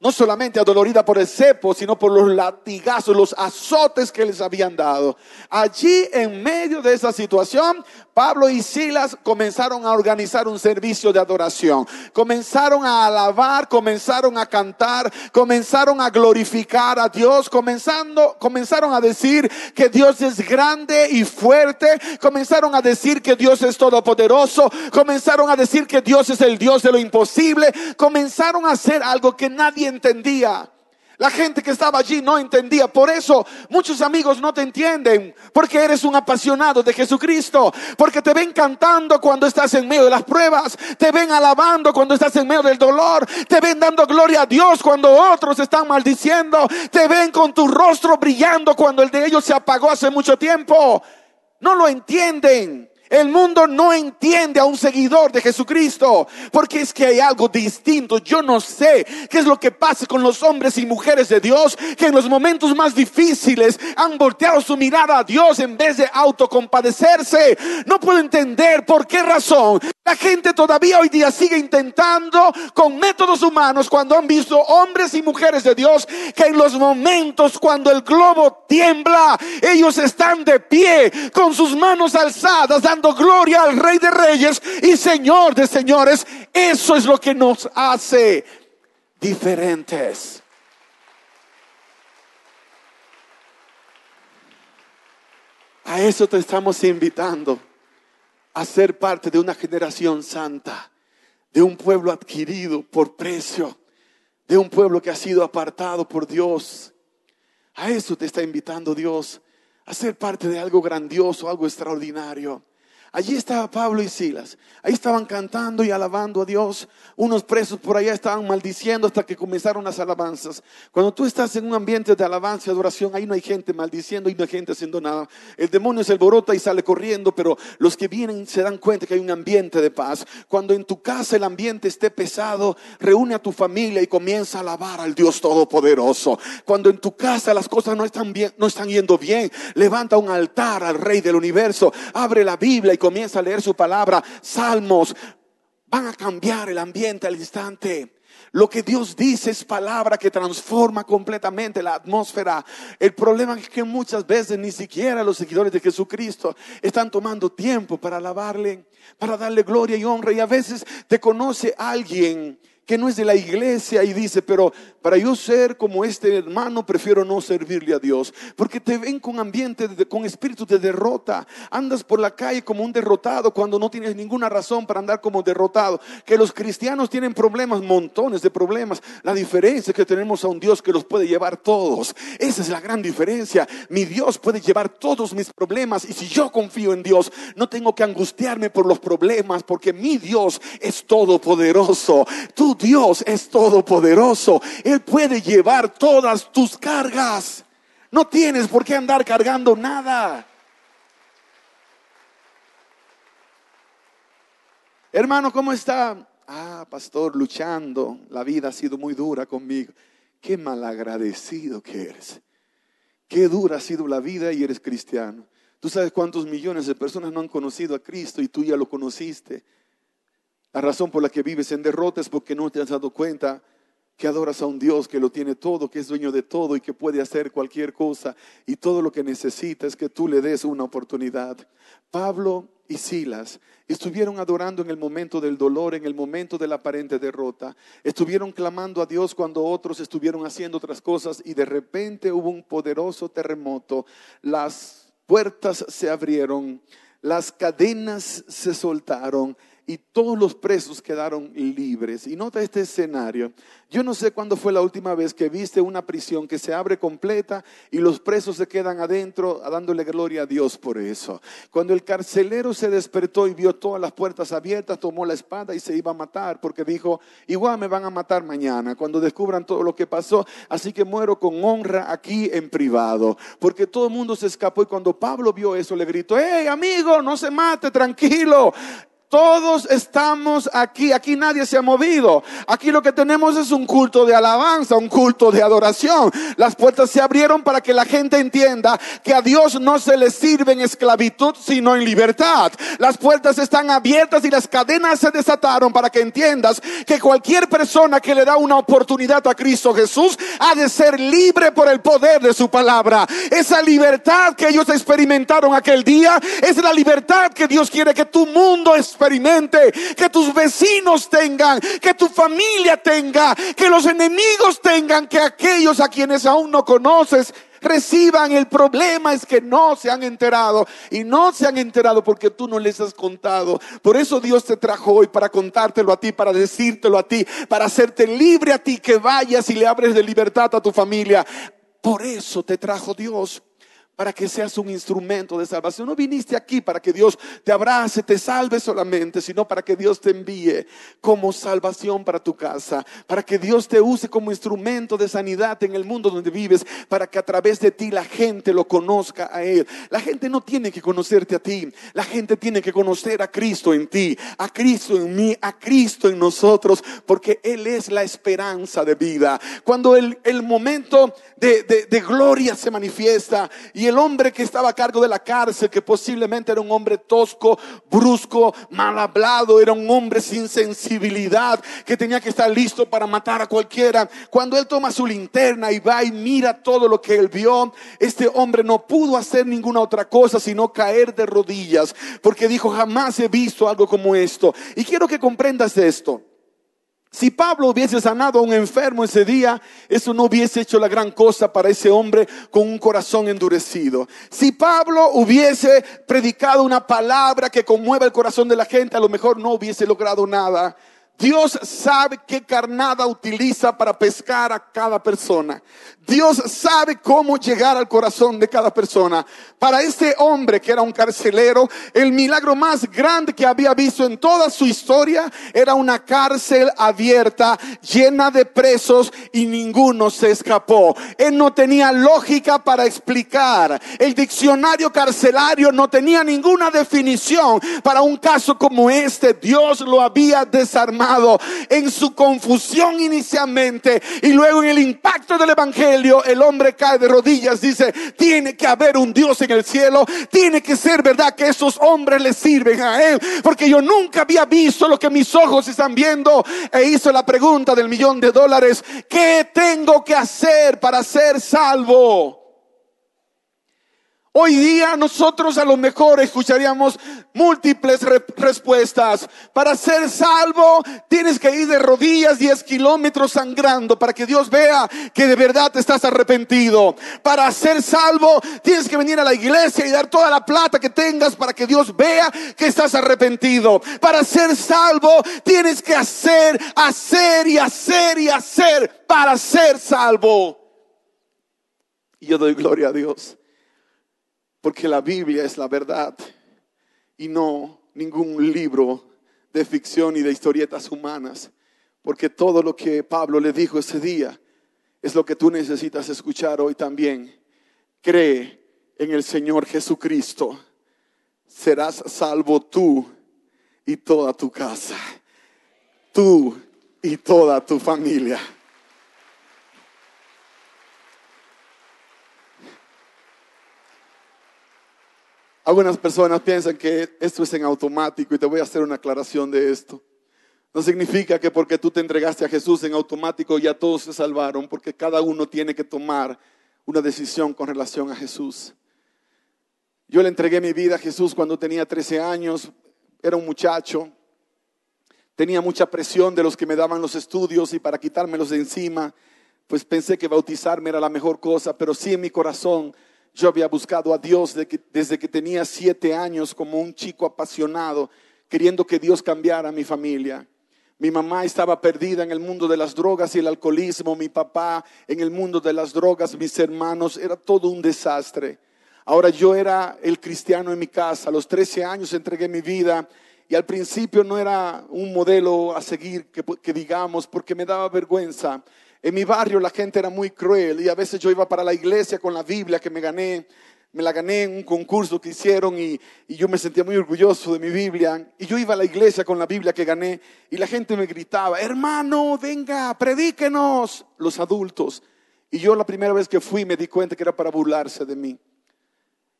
no solamente adolorida por el cepo, sino por los latigazos, los azotes que les habían dado. Allí, en medio de esa situación, Pablo y Silas comenzaron a organizar un servicio de adoración. Comenzaron a alabar, comenzaron a cantar, comenzaron a glorificar a Dios, comenzando, comenzaron a decir que Dios es grande y fuerte, comenzaron a decir que Dios es todopoderoso, comenzaron a decir que Dios es el Dios de lo imposible, comenzaron a hacer algo que nadie entendía. La gente que estaba allí no entendía. Por eso muchos amigos no te entienden. Porque eres un apasionado de Jesucristo. Porque te ven cantando cuando estás en medio de las pruebas. Te ven alabando cuando estás en medio del dolor. Te ven dando gloria a Dios cuando otros están maldiciendo. Te ven con tu rostro brillando cuando el de ellos se apagó hace mucho tiempo. No lo entienden. El mundo no entiende a un seguidor de Jesucristo porque es que hay algo distinto. Yo no sé qué es lo que pasa con los hombres y mujeres de Dios que en los momentos más difíciles han volteado su mirada a Dios en vez de autocompadecerse. No puedo entender por qué razón la gente todavía hoy día sigue intentando con métodos humanos cuando han visto hombres y mujeres de Dios que en los momentos cuando el globo tiembla, ellos están de pie con sus manos alzadas gloria al Rey de Reyes y Señor de Señores. Eso es lo que nos hace diferentes. A eso te estamos invitando, a ser parte de una generación santa, de un pueblo adquirido por precio, de un pueblo que ha sido apartado por Dios. A eso te está invitando Dios, a ser parte de algo grandioso, algo extraordinario Allí estaba Pablo y Silas. Ahí estaban cantando y alabando a Dios. Unos presos por allá estaban maldiciendo hasta que comenzaron las alabanzas. Cuando tú estás en un ambiente de alabanza y adoración, ahí no hay gente maldiciendo y no hay gente haciendo nada. El demonio se alborota y sale corriendo, pero los que vienen se dan cuenta que hay un ambiente de paz. Cuando en tu casa el ambiente esté pesado, reúne a tu familia y comienza a alabar al Dios Todopoderoso. Cuando en tu casa las cosas no están, bien, no están yendo bien, levanta un altar al Rey del Universo. Abre la Biblia comienza a leer su palabra, salmos, van a cambiar el ambiente al instante. Lo que Dios dice es palabra que transforma completamente la atmósfera. El problema es que muchas veces ni siquiera los seguidores de Jesucristo están tomando tiempo para alabarle, para darle gloria y honra. Y a veces te conoce alguien que no es de la iglesia y dice, pero para yo ser como este hermano prefiero no servirle a Dios, porque te ven con ambiente, con espíritu de derrota, andas por la calle como un derrotado cuando no tienes ninguna razón para andar como derrotado, que los cristianos tienen problemas, montones de problemas, la diferencia es que tenemos a un Dios que los puede llevar todos, esa es la gran diferencia, mi Dios puede llevar todos mis problemas y si yo confío en Dios, no tengo que angustiarme por los problemas, porque mi Dios es todopoderoso, tú Dios es todopoderoso. Él puede llevar todas tus cargas. No tienes por qué andar cargando nada. Hermano, ¿cómo está? Ah, pastor, luchando. La vida ha sido muy dura conmigo. Qué malagradecido que eres. Qué dura ha sido la vida y eres cristiano. Tú sabes cuántos millones de personas no han conocido a Cristo y tú ya lo conociste. La razón por la que vives en derrota es porque no te has dado cuenta que adoras a un Dios que lo tiene todo, que es dueño de todo y que puede hacer cualquier cosa. Y todo lo que necesita es que tú le des una oportunidad. Pablo y Silas estuvieron adorando en el momento del dolor, en el momento de la aparente derrota. Estuvieron clamando a Dios cuando otros estuvieron haciendo otras cosas y de repente hubo un poderoso terremoto. Las puertas se abrieron, las cadenas se soltaron y todos los presos quedaron libres. Y nota este escenario. Yo no sé cuándo fue la última vez que viste una prisión que se abre completa y los presos se quedan adentro dándole gloria a Dios por eso. Cuando el carcelero se despertó y vio todas las puertas abiertas, tomó la espada y se iba a matar porque dijo, igual me van a matar mañana cuando descubran todo lo que pasó, así que muero con honra aquí en privado. Porque todo el mundo se escapó y cuando Pablo vio eso le gritó, hey amigo, no se mate, tranquilo. Todos estamos aquí, aquí nadie se ha movido. Aquí lo que tenemos es un culto de alabanza, un culto de adoración. Las puertas se abrieron para que la gente entienda que a Dios no se le sirve en esclavitud, sino en libertad. Las puertas están abiertas y las cadenas se desataron para que entiendas que cualquier persona que le da una oportunidad a Cristo Jesús ha de ser libre por el poder de su palabra. Esa libertad que ellos experimentaron aquel día es la libertad que Dios quiere que tu mundo experimente, que tus vecinos tengan, que tu familia tenga, que los enemigos tengan, que aquellos a quienes aún no conoces reciban. El problema es que no se han enterado y no se han enterado porque tú no les has contado. Por eso Dios te trajo hoy para contártelo a ti, para decírtelo a ti, para hacerte libre a ti, que vayas y le abres de libertad a tu familia. Por eso te trajo Dios para que seas un instrumento de salvación. No viniste aquí para que Dios te abrace, te salve solamente, sino para que Dios te envíe como salvación para tu casa, para que Dios te use como instrumento de sanidad en el mundo donde vives, para que a través de ti la gente lo conozca a Él. La gente no tiene que conocerte a ti, la gente tiene que conocer a Cristo en ti, a Cristo en mí, a Cristo en nosotros, porque Él es la esperanza de vida. Cuando el, el momento de, de, gloria se manifiesta y el hombre que estaba a cargo de la cárcel, que posiblemente era un hombre tosco, brusco, mal hablado, era un hombre sin sensibilidad, que tenía que estar listo para matar a cualquiera. Cuando él toma su linterna y va y mira todo lo que él vio, este hombre no pudo hacer ninguna otra cosa sino caer de rodillas, porque dijo, jamás he visto algo como esto. Y quiero que comprendas esto. Si Pablo hubiese sanado a un enfermo ese día, eso no hubiese hecho la gran cosa para ese hombre con un corazón endurecido. Si Pablo hubiese predicado una palabra que conmueva el corazón de la gente, a lo mejor no hubiese logrado nada. Dios sabe qué carnada utiliza para pescar a cada persona. Dios sabe cómo llegar al corazón de cada persona. Para este hombre que era un carcelero, el milagro más grande que había visto en toda su historia era una cárcel abierta, llena de presos y ninguno se escapó. Él no tenía lógica para explicar. El diccionario carcelario no tenía ninguna definición para un caso como este. Dios lo había desarmado en su confusión inicialmente y luego en el impacto del evangelio el hombre cae de rodillas, dice, tiene que haber un Dios en el cielo, tiene que ser verdad que esos hombres le sirven a Él, porque yo nunca había visto lo que mis ojos están viendo. E hizo la pregunta del millón de dólares, ¿qué tengo que hacer para ser salvo? Hoy día nosotros a lo mejor escucharíamos múltiples respuestas. Para ser salvo tienes que ir de rodillas 10 kilómetros sangrando para que Dios vea que de verdad estás arrepentido. Para ser salvo tienes que venir a la iglesia y dar toda la plata que tengas para que Dios vea que estás arrepentido. Para ser salvo tienes que hacer, hacer y hacer y hacer para ser salvo. Y yo doy gloria a Dios porque la Biblia es la verdad y no ningún libro de ficción y de historietas humanas. Porque todo lo que Pablo le dijo ese día es lo que tú necesitas escuchar hoy también. Cree en el Señor Jesucristo. Serás salvo tú y toda tu casa. Tú y toda tu familia. Algunas personas piensan que esto es en automático y te voy a hacer una aclaración de esto. No significa que porque tú te entregaste a Jesús en automático ya todos se salvaron, porque cada uno tiene que tomar una decisión con relación a Jesús. Yo le entregué mi vida a Jesús cuando tenía 13 años, era un muchacho, tenía mucha presión de los que me daban los estudios y para quitármelos de encima, pues pensé que bautizarme era la mejor cosa, pero sí en mi corazón yo había buscado a Dios desde que tenía siete años como un chico apasionado, queriendo que Dios cambiara mi familia. Mi mamá estaba perdida en el mundo de las drogas y el alcoholismo, mi papá en el mundo de las drogas, mis hermanos, era todo un desastre. Ahora yo era el cristiano en mi casa, a los 13 años entregué mi vida. Y al principio no era un modelo a seguir que digamos porque me daba vergüenza en mi barrio la gente era muy cruel y a veces yo iba para la iglesia con la Biblia que me gané, me la gané en un concurso que hicieron y, yo me sentía muy orgulloso de mi Biblia. Y yo iba a la iglesia con la Biblia que gané y la gente me gritaba, hermano, venga, predíquenos, los adultos. Y yo la primera vez que fui me di cuenta que era para burlarse de mí.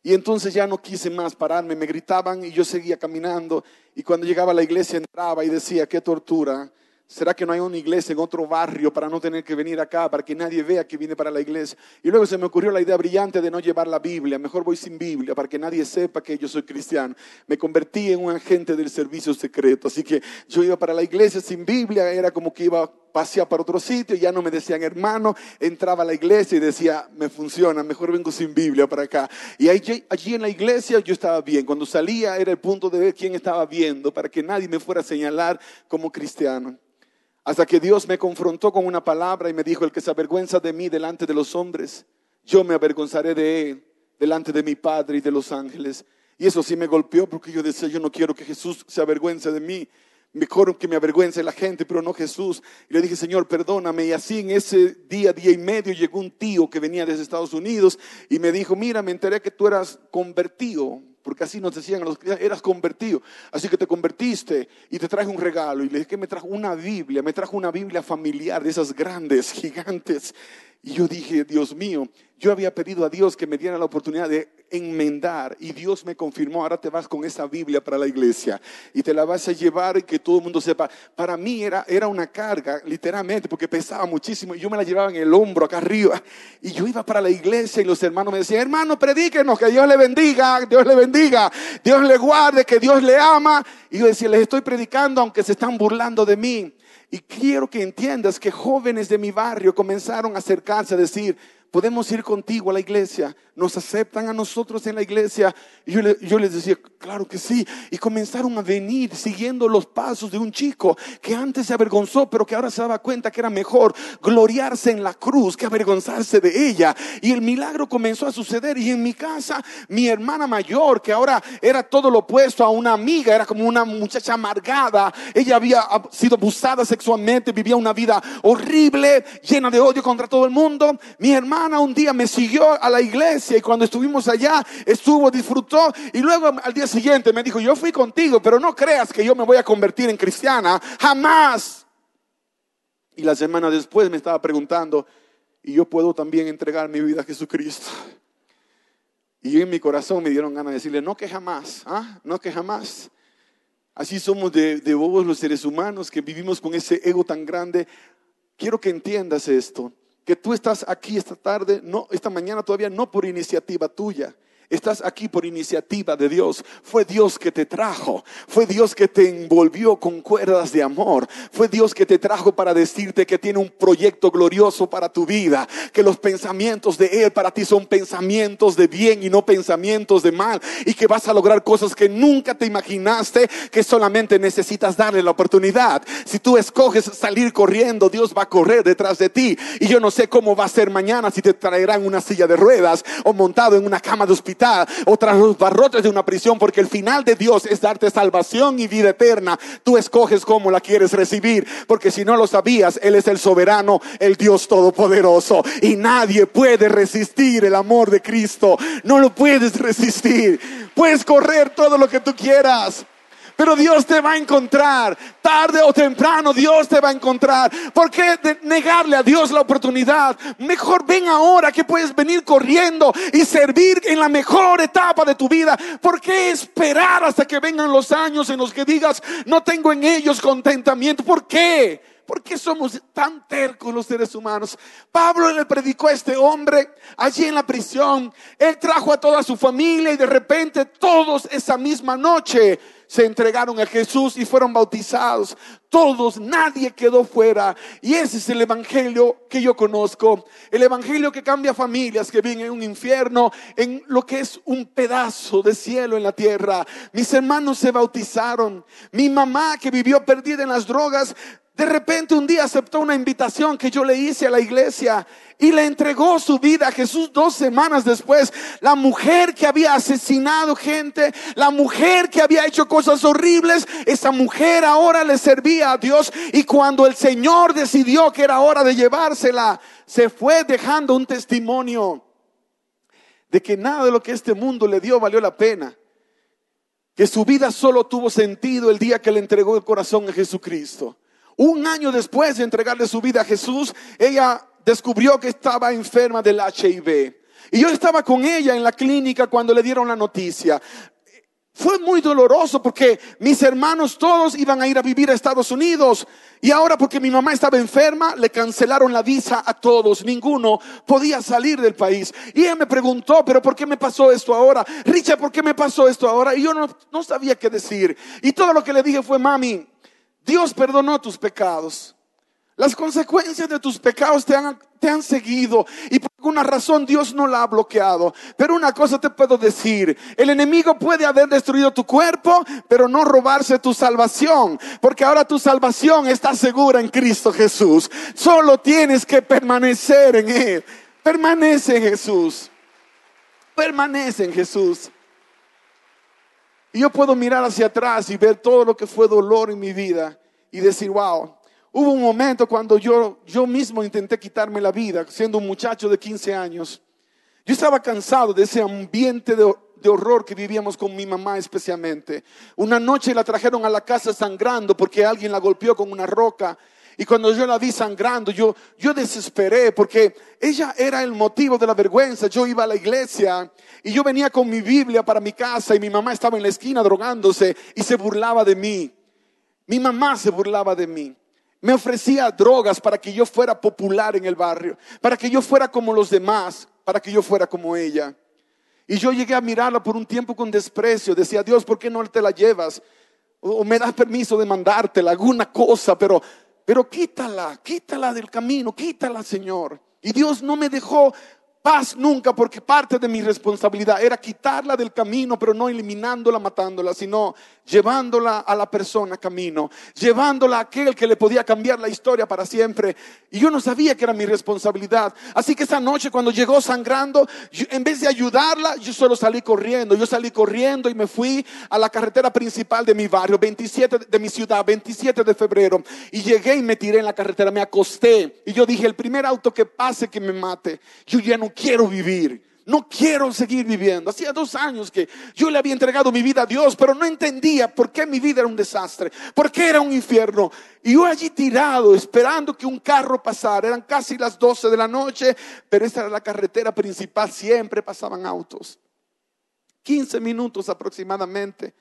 Y entonces ya no quise más pararme, me gritaban y yo seguía caminando. Y cuando llegaba a la iglesia entraba y decía, qué tortura ¿Será que no hay una iglesia en otro barrio para no tener que venir acá, para que nadie vea que viene para la iglesia? Y luego se me ocurrió la idea brillante de no llevar la Biblia. Mejor voy sin Biblia para que nadie sepa que yo soy cristiano. Me convertí en un agente del servicio secreto. Así que yo iba para la iglesia sin Biblia. Era como que iba a pasear para otro sitio. Ya no me decían hermano. Entraba a la iglesia y decía, me funciona. Mejor vengo sin Biblia para acá. Y allí, allí en la iglesia yo estaba bien. Cuando salía era el punto de ver quién estaba viendo para que nadie me fuera a señalar como cristiano. Hasta que Dios me confrontó con una palabra y me dijo, el que se avergüenza de mí delante de los hombres, yo me avergonzaré de él delante de mi Padre y de los ángeles. Y eso sí me golpeó porque yo decía, yo no quiero que Jesús se avergüence de mí. Mejor que me avergüence la gente, pero no Jesús. Y le dije, Señor, perdóname. Y así en ese día, día y medio, llegó un tío que venía desde Estados Unidos y me dijo, mira, me enteré que tú eras convertido porque así nos decían los eras convertido, así que te convertiste y te traje un regalo. Y le dije que me trajo una Biblia, me trajo una Biblia familiar de esas grandes, gigantes. Y yo dije, Dios mío, yo había pedido a Dios que me diera la oportunidad de enmendar y Dios me confirmó, ahora te vas con esa Biblia para la iglesia y te la vas a llevar y que todo el mundo sepa. Para mí era, era una carga, literalmente, porque pesaba muchísimo y yo me la llevaba en el hombro acá arriba y yo iba para la iglesia y los hermanos me decían, hermano, predíquenos, que Dios le bendiga, Dios le bendiga, Dios le guarde, que Dios le ama. Y yo decía, les estoy predicando aunque se están burlando de mí. Y quiero que entiendas que jóvenes de mi barrio comenzaron a acercarse a decir, podemos ir contigo a la iglesia, nos aceptan a nosotros en la iglesia. Yo, yo, les decía, claro que sí. Y comenzaron a venir siguiendo los pasos de un chico que antes se avergonzó, pero que ahora se daba cuenta que era mejor gloriarse en la cruz que avergonzarse de ella. Y el milagro comenzó a suceder. Y en mi casa, mi hermana mayor, que ahora era todo lo opuesto a una amiga, era como una muchacha amargada, ella había sido abusada sexualmente, vivía una vida horrible, llena de odio contra todo el mundo. Mi hermana un día me siguió a la iglesia y cuando estuvimos allá estuvo, disfrutó y luego al día siguiente me dijo, yo fui contigo, pero no creas que yo me voy a convertir en cristiana, jamás. Y la semana después me estaba preguntando, ¿y yo puedo también entregar mi vida a Jesucristo? Y en mi corazón me dieron ganas de decirle, no que jamás, ¿ah? no que jamás. Así somos de, de bobos los seres humanos que vivimos con ese ego tan grande. Quiero que entiendas esto que tú estás aquí esta tarde, no, esta mañana todavía no por iniciativa tuya, Estás aquí por iniciativa de Dios. Fue Dios que te trajo. Fue Dios que te envolvió con cuerdas de amor. Fue Dios que te trajo para decirte que tiene un proyecto glorioso para tu vida. Que los pensamientos de Él para ti son pensamientos de bien y no pensamientos de mal. Y que vas a lograr cosas que nunca te imaginaste. Que solamente necesitas darle la oportunidad. Si tú escoges salir corriendo, Dios va a correr detrás de ti. Y yo no sé cómo va a ser mañana si te traerán una silla de ruedas o montado en una cama de hospital o tras los barrotes de una prisión, porque el final de Dios es darte salvación y vida eterna. Tú escoges cómo la quieres recibir, porque si no lo sabías, Él es el soberano, el Dios todopoderoso, y nadie puede resistir el amor de Cristo. No lo puedes resistir. Puedes correr todo lo que tú quieras. Pero Dios te va a encontrar. Tarde o temprano Dios te va a encontrar. ¿Por qué negarle a Dios la oportunidad? Mejor ven ahora que puedes venir corriendo y servir en la mejor etapa de tu vida. ¿Por qué esperar hasta que vengan los años en los que digas, no tengo en ellos contentamiento? ¿Por qué? ¿Por qué somos tan tercos los seres humanos? Pablo le predicó a este hombre allí en la prisión. Él trajo a toda su familia y de repente todos esa misma noche se entregaron a Jesús y fueron bautizados. Todos, nadie quedó fuera. Y ese es el evangelio que yo conozco. El evangelio que cambia familias que viven en un infierno, en lo que es un pedazo de cielo en la tierra. Mis hermanos se bautizaron. Mi mamá que vivió perdida en las drogas, de repente un día aceptó una invitación que yo le hice a la iglesia y le entregó su vida a Jesús dos semanas después. La mujer que había asesinado gente, la mujer que había hecho cosas horribles, esa mujer ahora le servía a Dios y cuando el Señor decidió que era hora de llevársela, se fue dejando un testimonio de que nada de lo que este mundo le dio valió la pena. Que su vida solo tuvo sentido el día que le entregó el corazón a Jesucristo. Un año después de entregarle su vida a Jesús, ella descubrió que estaba enferma del HIV. Y yo estaba con ella en la clínica cuando le dieron la noticia. Fue muy doloroso porque mis hermanos todos iban a ir a vivir a Estados Unidos. Y ahora porque mi mamá estaba enferma, le cancelaron la visa a todos. Ninguno podía salir del país. Y ella me preguntó, pero ¿por qué me pasó esto ahora? Richard, ¿por qué me pasó esto ahora? Y yo no, no sabía qué decir. Y todo lo que le dije fue, mami, Dios perdonó tus pecados. Las consecuencias de tus pecados te han, te han, seguido y por alguna razón Dios no la ha bloqueado. Pero una cosa te puedo decir, el enemigo puede haber destruido tu cuerpo, pero no robarse tu salvación, porque ahora tu salvación está segura en Cristo Jesús. Solo tienes que permanecer en Él. Permanece en Jesús. Permanece en Jesús. Y yo puedo mirar hacia atrás y ver todo lo que fue dolor en mi vida y decir, wow, hubo un momento cuando yo, yo mismo intenté quitarme la vida, siendo un muchacho de 15 años. Yo estaba cansado de ese ambiente de, de horror que vivíamos con mi mamá especialmente. Una noche la trajeron a la casa sangrando porque alguien la golpeó con una roca y cuando yo la vi sangrando, yo, yo desesperé porque ella era el motivo de la vergüenza. Yo iba a la iglesia y yo venía con mi Biblia para mi casa y mi mamá estaba en la esquina drogándose y se burlaba de mí. Mi mamá se burlaba de mí. Me ofrecía drogas para que yo fuera popular en el barrio, para que yo fuera como los demás, para que yo fuera como ella. Y yo llegué a mirarla por un tiempo con desprecio. Decía, Dios, ¿por qué no te la llevas? O me das permiso de mandártela, alguna cosa, pero pero quítala, quítala del camino, quítala, Señor. Y Dios no me dejó paz nunca, porque parte de mi responsabilidad era quitarla del camino, pero no eliminándola, matándola, sino llevándola a la persona camino, llevándola a aquel que le podía cambiar la historia para siempre. Y yo no sabía que era mi responsabilidad. Así que esa noche cuando llegó sangrando, en vez de ayudarla, yo solo salí corriendo. Yo salí corriendo y me fui a la carretera principal de mi barrio, 27 de mi ciudad, 27 de febrero. Y llegué y me tiré en la carretera, me acosté. Y yo dije, el primer auto que pase que me mate, yo ya no quiero vivir. No quiero seguir viviendo. Hacía dos años que yo le había entregado mi vida a Dios, pero no entendía por qué mi vida era un desastre, por qué era un infierno. Y yo allí tirado, esperando que un carro pasara. Eran casi las 12 de la noche, pero esta era la carretera principal, siempre pasaban autos. 15 minutos aproximadamente.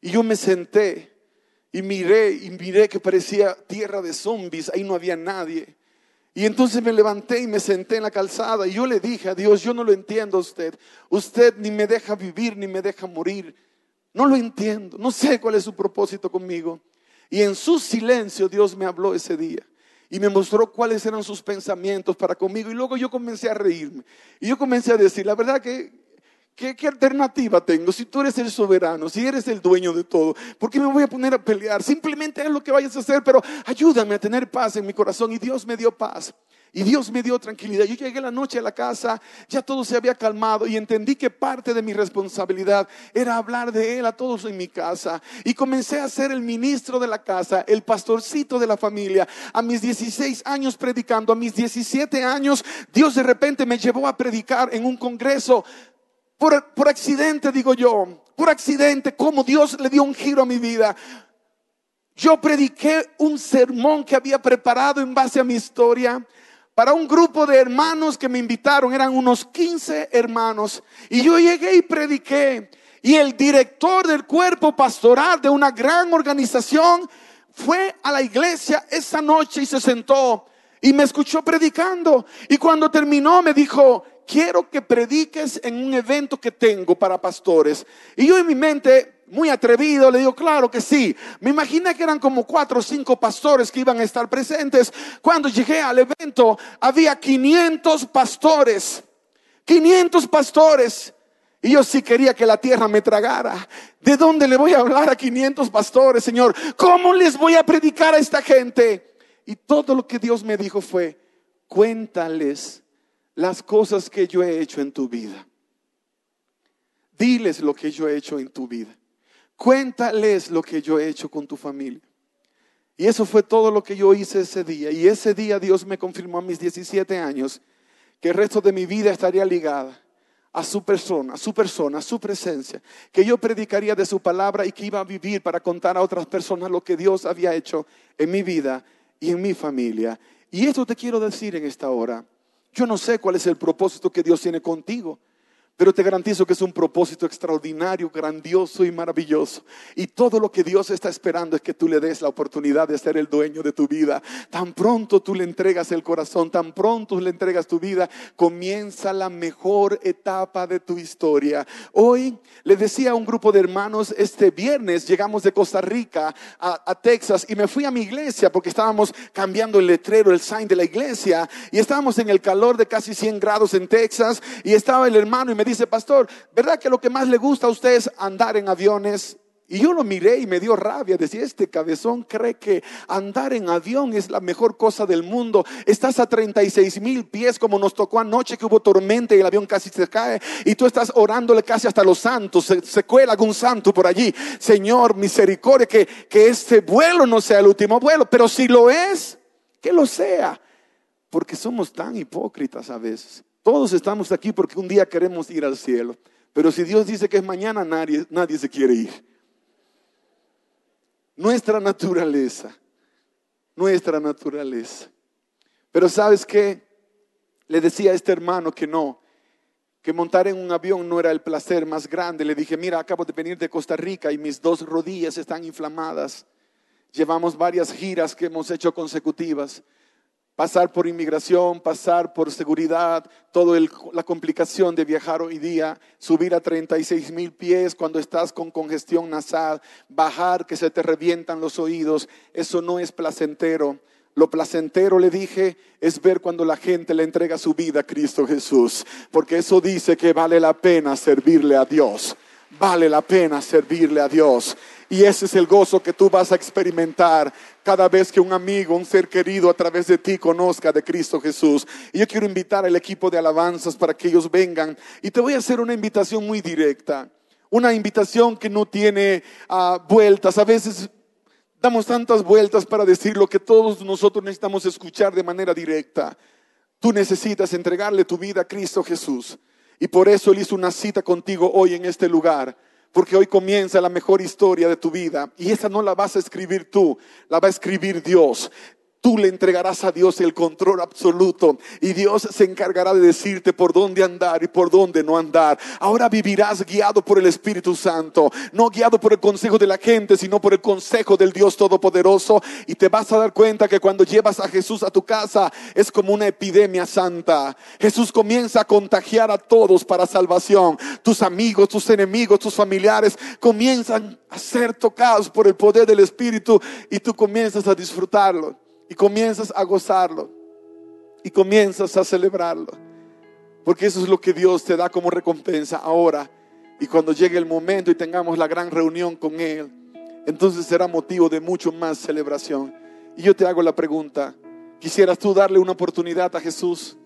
Y yo me senté y miré y miré que parecía tierra de zombies, ahí no había nadie. Y entonces me levanté y me senté en la calzada y yo le dije a Dios, yo no lo entiendo a usted. Usted ni me deja vivir ni me deja morir. No lo entiendo, no sé cuál es su propósito conmigo. Y en su silencio Dios me habló ese día y me mostró cuáles eran sus pensamientos para conmigo. Y luego yo comencé a reírme. Y yo comencé a decir, la verdad que ¿Qué, alternativa tengo? Si tú eres el soberano, si eres el dueño de todo, ¿por qué me voy a poner a pelear? Simplemente haz lo que vayas a hacer, pero ayúdame a tener paz en mi corazón. Y Dios me dio paz. Y Dios me dio tranquilidad. Yo llegué la noche a la casa, ya todo se había calmado y entendí que parte de mi responsabilidad era hablar de Él a todos en mi casa. Y comencé a ser el ministro de la casa, el pastorcito de la familia. A mis 16 años predicando, a mis 17 años, Dios de repente me llevó a predicar en un congreso por, accidente, digo yo, por accidente, como Dios le dio un giro a mi vida. Yo prediqué un sermón que había preparado en base a mi historia para un grupo de hermanos que me invitaron, eran unos 15 hermanos, y yo llegué y prediqué. Y el director del cuerpo pastoral de una gran organización fue a la iglesia esa noche y se sentó y me escuchó predicando. Y cuando terminó me dijo, quiero que prediques en un evento que tengo para pastores. Y yo en mi mente, muy atrevido, le digo, claro que sí. Me imaginé que eran como cuatro o cinco pastores que iban a estar presentes. Cuando llegué al evento, había 500 pastores. 500 pastores. Y yo sí quería que la tierra me tragara. ¿De dónde le voy a hablar a 500 pastores, Señor? ¿Cómo les voy a predicar a esta gente? Y todo lo que Dios me dijo fue, cuéntales las cosas que yo he hecho en tu vida. Diles lo que yo he hecho en tu vida. Cuéntales lo que yo he hecho con tu familia. Y eso fue todo lo que yo hice ese día. Y ese día Dios me confirmó a mis 17 años que el resto de mi vida estaría ligada a su persona, a su persona, a su presencia, que yo predicaría de su palabra y que iba a vivir para contar a otras personas lo que Dios había hecho en mi vida y en mi familia. Y esto te quiero decir en esta hora. Yo no sé cuál es el propósito que Dios tiene contigo. Pero te garantizo que es un propósito extraordinario, grandioso y maravilloso. Y todo lo que Dios está esperando es que tú le des la oportunidad de ser el dueño de tu vida. Tan pronto tú le entregas el corazón, tan pronto le entregas tu vida, comienza la mejor etapa de tu historia. Hoy le decía a un grupo de hermanos, este viernes llegamos de Costa Rica a, Texas y me fui a mi iglesia porque estábamos cambiando el letrero, el sign de la iglesia y estábamos en el calor de casi 100 grados en Texas y estaba el hermano y me dice, pastor, ¿verdad que lo que más le gusta a usted es andar en aviones? Y yo lo miré y me dio rabia. Decía, este cabezón cree que andar en avión es la mejor cosa del mundo. Estás a 36 mil pies como nos tocó anoche que hubo tormenta y el avión casi se cae. Y tú estás orándole casi hasta los santos. Se, cuela algún santo por allí. Señor, misericordia, que, que este vuelo no sea el último vuelo. Pero si lo es, que lo sea. Porque somos tan hipócritas a veces. Todos estamos aquí porque un día queremos ir al cielo. Pero si Dios dice que es mañana, nadie, nadie se quiere ir. Nuestra naturaleza, nuestra naturaleza. Pero sabes qué? Le decía a este hermano que no, que montar en un avión no era el placer más grande. Le dije, mira, acabo de venir de Costa Rica y mis dos rodillas están inflamadas. Llevamos varias giras que hemos hecho consecutivas pasar por inmigración, pasar por seguridad, toda la complicación de viajar hoy día, subir a 36 mil pies cuando estás con congestión nasal, bajar que se te revientan los oídos, eso no es placentero. Lo placentero, le dije, es ver cuando la gente le entrega su vida a Cristo Jesús, porque eso dice que vale la pena servirle a Dios. Vale la pena servirle a Dios. Y ese es el gozo que tú vas a experimentar cada vez que un amigo, un ser querido a través de ti conozca de Cristo Jesús. Y yo quiero invitar al equipo de alabanzas para que ellos vengan. Y te voy a hacer una invitación muy directa. Una invitación que no tiene ah, vueltas. A veces damos tantas vueltas para decir lo que todos nosotros necesitamos escuchar de manera directa. Tú necesitas entregarle tu vida a Cristo Jesús. Y por eso Él hizo una cita contigo hoy en este lugar. Porque hoy comienza la mejor historia de tu vida. Y esa no la vas a escribir tú, la va a escribir Dios. Tú le entregarás a Dios el control absoluto y Dios se encargará de decirte por dónde andar y por dónde no andar. Ahora vivirás guiado por el Espíritu Santo, no guiado por el consejo de la gente, sino por el consejo del Dios Todopoderoso. Y te vas a dar cuenta que cuando llevas a Jesús a tu casa es como una epidemia santa. Jesús comienza a contagiar a todos para salvación. Tus amigos, tus enemigos, tus familiares comienzan a ser tocados por el poder del Espíritu y tú comienzas a disfrutarlo y comienzas a gozarlo y comienzas a celebrarlo. Porque eso es lo que Dios te da como recompensa ahora. Y cuando llegue el momento y tengamos la gran reunión con Él, entonces será motivo de mucho más celebración. Y yo te hago la pregunta, ¿quisieras tú darle una oportunidad a Jesús?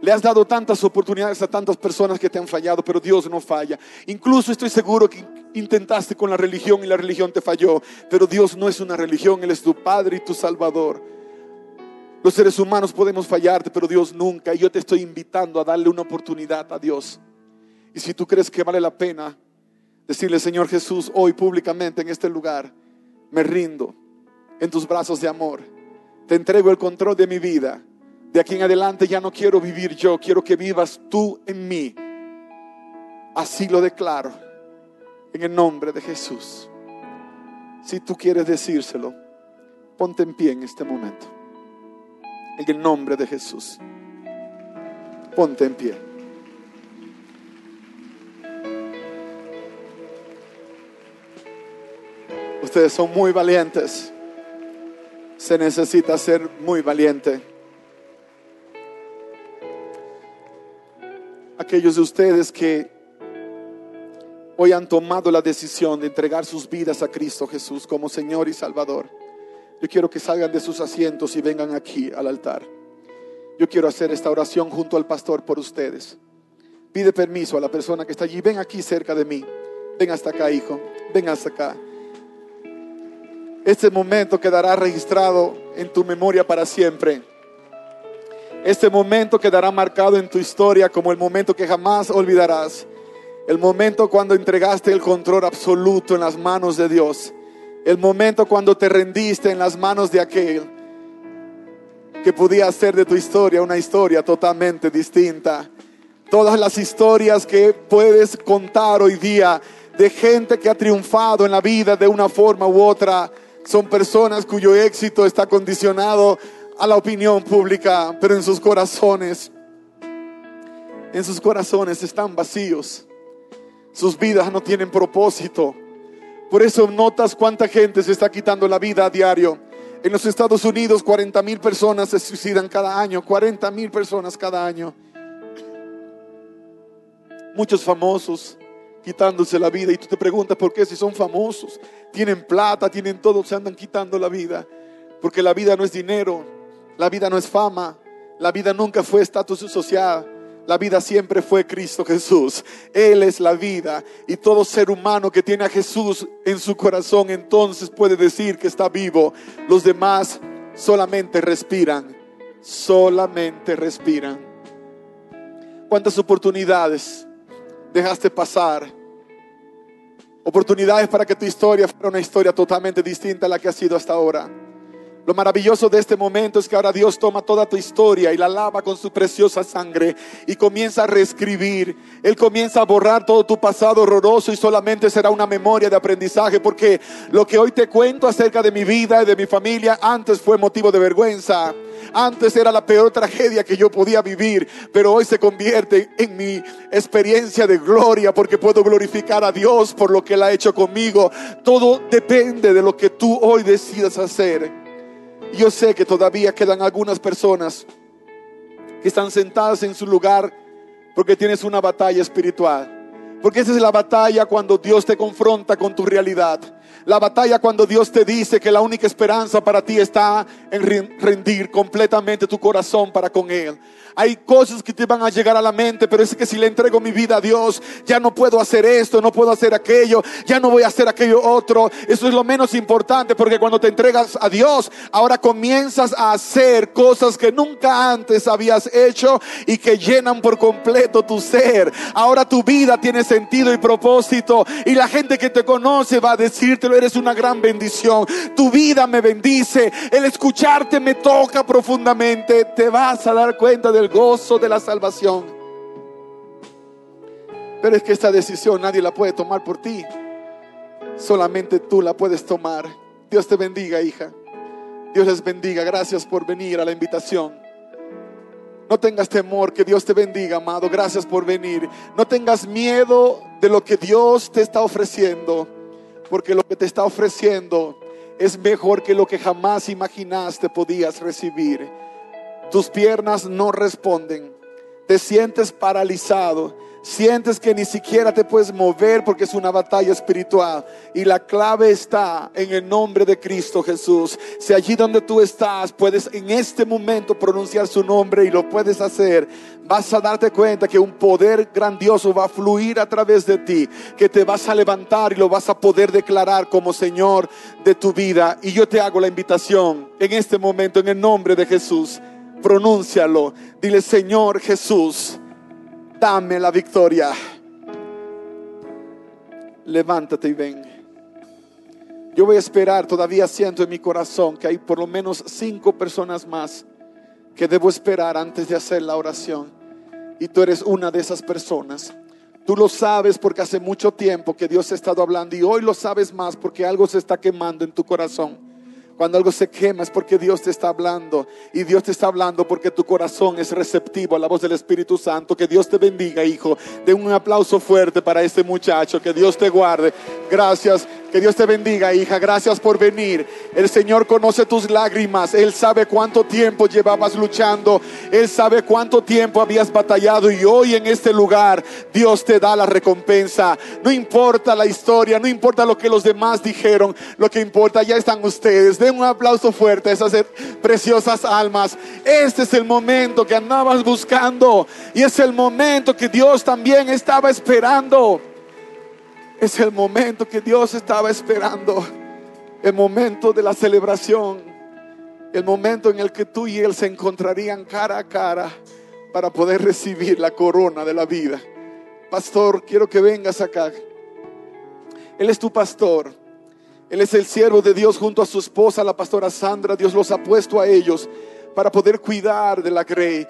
Le has dado tantas oportunidades a tantas personas que te han fallado, pero Dios no falla. Incluso estoy seguro que intentaste con la religión y la religión te falló, pero Dios no es una religión, Él es tu Padre y tu Salvador. Los seres humanos podemos fallarte, pero Dios nunca. Y yo te estoy invitando a darle una oportunidad a Dios. Y si tú crees que vale la pena decirle, Señor Jesús, hoy públicamente en este lugar, me rindo en tus brazos de amor. Te entrego el control de mi vida de aquí en adelante ya no quiero vivir yo, quiero que vivas tú en mí. Así lo declaro en el nombre de Jesús. Si tú quieres decírselo, ponte en pie en este momento. En el nombre de Jesús. Ponte en pie. Ustedes son muy valientes. Se necesita ser muy valiente. Aquellos de ustedes que hoy han tomado la decisión de entregar sus vidas a Cristo Jesús como Señor y Salvador. Yo quiero que salgan de sus asientos y vengan aquí al altar. Yo quiero hacer esta oración junto al pastor por ustedes. Pide permiso a la persona que está allí. Ven aquí cerca de mí. Ven hasta acá, hijo. Ven hasta acá. Este momento quedará registrado en tu memoria para siempre. Este momento quedará marcado en tu historia como el momento que jamás olvidarás. El momento cuando entregaste el control absoluto en las manos de Dios. El momento cuando te rendiste en las manos de aquel que podía hacer de tu historia una historia totalmente distinta. Todas las historias que puedes contar hoy día de gente que ha triunfado en la vida de una forma u otra son personas cuyo éxito está condicionado a la opinión pública, pero en sus corazones, en sus corazones están vacíos. Sus vidas no tienen propósito. Por eso notas cuánta gente se está quitando la vida a diario. En los Estados Unidos 40 mil personas se suicidan cada año, 40 mil personas cada año. Muchos famosos quitándose la vida y tú te preguntas por qué si son famosos, tienen plata, tienen todo, se andan quitando la vida. Porque la vida no es dinero, la vida no es fama. La vida nunca fue estatus social. La vida siempre fue Cristo Jesús. Él es la vida. Y todo ser humano que tiene a Jesús en su corazón entonces puede decir que está vivo. Los demás solamente respiran. Solamente respiran. ¿Cuántas oportunidades dejaste pasar? Oportunidades para que tu historia fuera una historia totalmente distinta a la que ha sido hasta ahora. Lo maravilloso de este momento es que ahora Dios toma toda tu historia y la lava con su preciosa sangre y comienza a reescribir. Él comienza a borrar todo tu pasado horroroso y solamente será una memoria de aprendizaje porque lo que hoy te cuento acerca de mi vida y de mi familia antes fue motivo de vergüenza. Antes era la peor tragedia que yo podía vivir, pero hoy se convierte en mi experiencia de gloria porque puedo glorificar a Dios por lo que Él ha hecho conmigo. Todo depende de lo que tú hoy decidas hacer. Yo sé que todavía quedan algunas personas que están sentadas en su lugar porque tienes una batalla espiritual. Porque esa es la batalla cuando Dios te confronta con tu realidad. La batalla cuando Dios te dice que la única esperanza para ti está en rendir completamente tu corazón para con Él. Hay cosas que te van a llegar a la mente, pero es que si le entrego mi vida a Dios, ya no puedo hacer esto, no puedo hacer aquello, ya no voy a hacer aquello otro. Eso es lo menos importante porque cuando te entregas a Dios, ahora comienzas a hacer cosas que nunca antes habías hecho y que llenan por completo tu ser. Ahora tu vida tiene sentido y propósito y la gente que te conoce va a decírtelo, eres una gran bendición. Tu vida me bendice, el escucharte me toca profundamente. Te vas a dar cuenta del gozo de la salvación. Pero es que esta decisión nadie la puede tomar por ti. Solamente tú la puedes tomar. Dios te bendiga, hija. Dios les bendiga. Gracias por venir a la invitación. No tengas temor, que Dios te bendiga, amado. Gracias por venir. No tengas miedo de lo que Dios te está ofreciendo, porque lo que te está ofreciendo es mejor que lo que jamás imaginaste podías recibir. Tus piernas no responden. Te sientes paralizado. Sientes que ni siquiera te puedes mover porque es una batalla espiritual. Y la clave está en el nombre de Cristo Jesús. Si allí donde tú estás puedes en este momento pronunciar su nombre y lo puedes hacer, vas a darte cuenta que un poder grandioso va a fluir a través de ti. Que te vas a levantar y lo vas a poder declarar como Señor de tu vida. Y yo te hago la invitación en este momento en el nombre de Jesús pronúncialo. Dile, Señor Jesús, dame la victoria. Levántate y ven. Yo voy a esperar, todavía siento en mi corazón que hay por lo menos cinco personas más que debo esperar antes de hacer la oración. Y tú eres una de esas personas. Tú lo sabes porque hace mucho tiempo que Dios ha estado hablando y hoy lo sabes más porque algo se está quemando en tu corazón. Cuando algo se quema es porque Dios te está hablando. Y Dios te está hablando porque tu corazón es receptivo a la voz del Espíritu Santo. Que Dios te bendiga, hijo. De un aplauso fuerte para este muchacho. Que Dios te guarde. Gracias. Que Dios te bendiga, hija. Gracias por venir. El Señor conoce tus lágrimas. Él sabe cuánto tiempo llevabas luchando. Él sabe cuánto tiempo habías batallado. Y hoy en este lugar Dios te da la recompensa. No importa la historia, no importa lo que los demás dijeron. Lo que importa, ya están ustedes. Un aplauso fuerte a esas preciosas almas. Este es el momento que andabas buscando. Y es el momento que Dios también estaba esperando. Es el momento que Dios estaba esperando. El momento de la celebración. El momento en el que tú y Él se encontrarían cara a cara para poder recibir la corona de la vida. Pastor, quiero que vengas acá. Él es tu pastor. Él es el siervo de Dios junto a su esposa, la pastora Sandra. Dios los ha puesto a ellos para poder cuidar de la Grey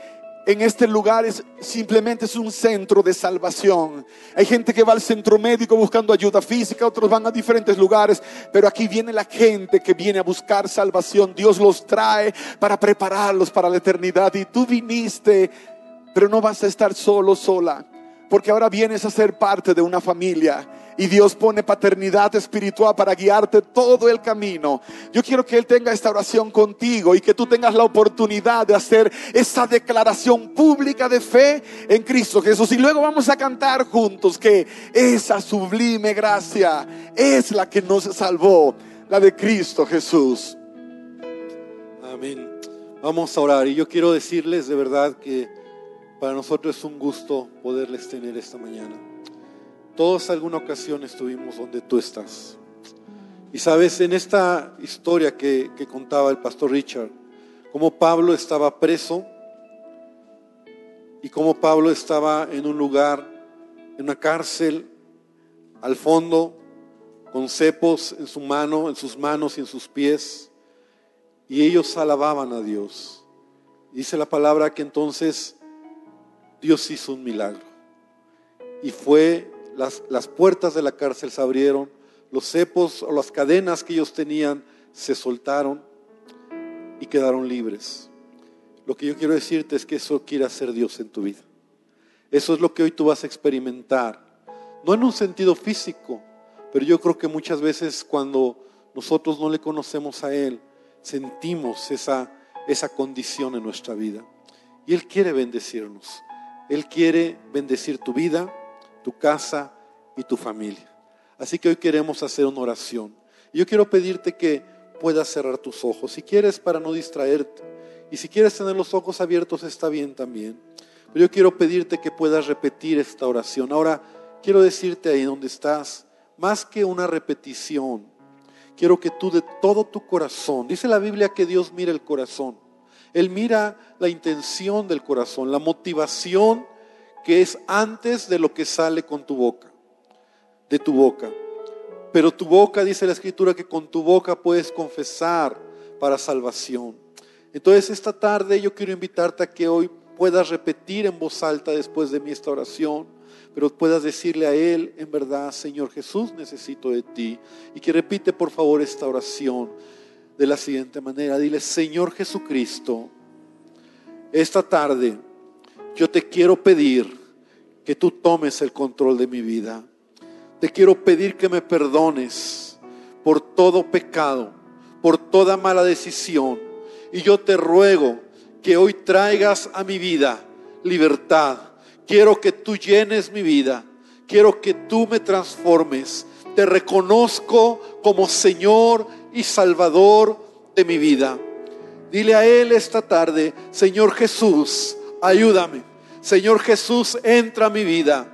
en este lugar es simplemente es un centro de salvación. Hay gente que va al centro médico buscando ayuda física, otros van a diferentes lugares, pero aquí viene la gente que viene a buscar salvación. Dios los trae para prepararlos para la eternidad y tú viniste, pero no vas a estar solo, sola, porque ahora vienes a ser parte de una familia y Dios pone paternidad espiritual para guiarte todo el camino. Yo quiero que Él tenga esta oración contigo y que tú tengas la oportunidad de hacer esa declaración pública de fe en Cristo Jesús. Y luego vamos a cantar juntos que esa sublime gracia es la que nos salvó, la de Cristo Jesús. Amén. Vamos a orar y yo quiero decirles de verdad que para nosotros es un gusto poderles tener esta mañana. Todos alguna ocasión estuvimos donde tú estás. Y sabes, en esta historia que, que contaba el pastor Richard, como Pablo estaba preso y como Pablo estaba en un lugar, en una cárcel, al fondo, con cepos en su mano, en sus manos y en sus pies, y ellos alababan a Dios. Dice la palabra que entonces Dios hizo un milagro. Y fue las, puertas de la cárcel se abrieron, los cepos o las cadenas que ellos tenían se soltaron y quedaron libres. Lo que yo quiero decirte es que eso quiere hacer Dios en tu vida. Eso es lo que hoy tú vas a experimentar. No en un sentido físico, pero yo creo que muchas veces cuando nosotros no le conocemos a Él, sentimos esa, esa condición en nuestra vida. Y Él quiere bendecirnos. Él quiere bendecir tu vida, tu casa y tu familia. Así que hoy queremos hacer una oración. Yo quiero pedirte que puedas cerrar tus ojos. Si quieres, para no distraerte. Y si quieres tener los ojos abiertos, está bien también. Pero yo quiero pedirte que puedas repetir esta oración. Ahora, quiero decirte ahí donde estás, más que una repetición, quiero que tú de todo tu corazón, dice la Biblia que Dios mira el corazón. Él mira la intención del corazón, la motivación que es antes de lo que sale con tu boca, de tu boca. Pero tu boca, dice la escritura, que con tu boca puedes confesar para salvación. Entonces esta tarde yo quiero invitarte a que hoy puedas repetir en voz alta después de mí esta oración, pero puedas decirle a Él, en verdad, Señor Jesús, necesito de ti. Y que repite por favor esta oración de la siguiente manera. Dile, Señor Jesucristo, esta tarde yo te quiero pedir que tú tomes el control de mi vida. Te quiero pedir que me perdones por todo pecado, por toda mala decisión. Y yo te ruego que hoy traigas a mi vida libertad. Quiero que tú llenes mi vida. Quiero que tú me transformes. Te reconozco como Señor y Salvador de mi vida. Dile a Él esta tarde, Señor Jesús, ayúdame. Señor Jesús, entra a mi vida.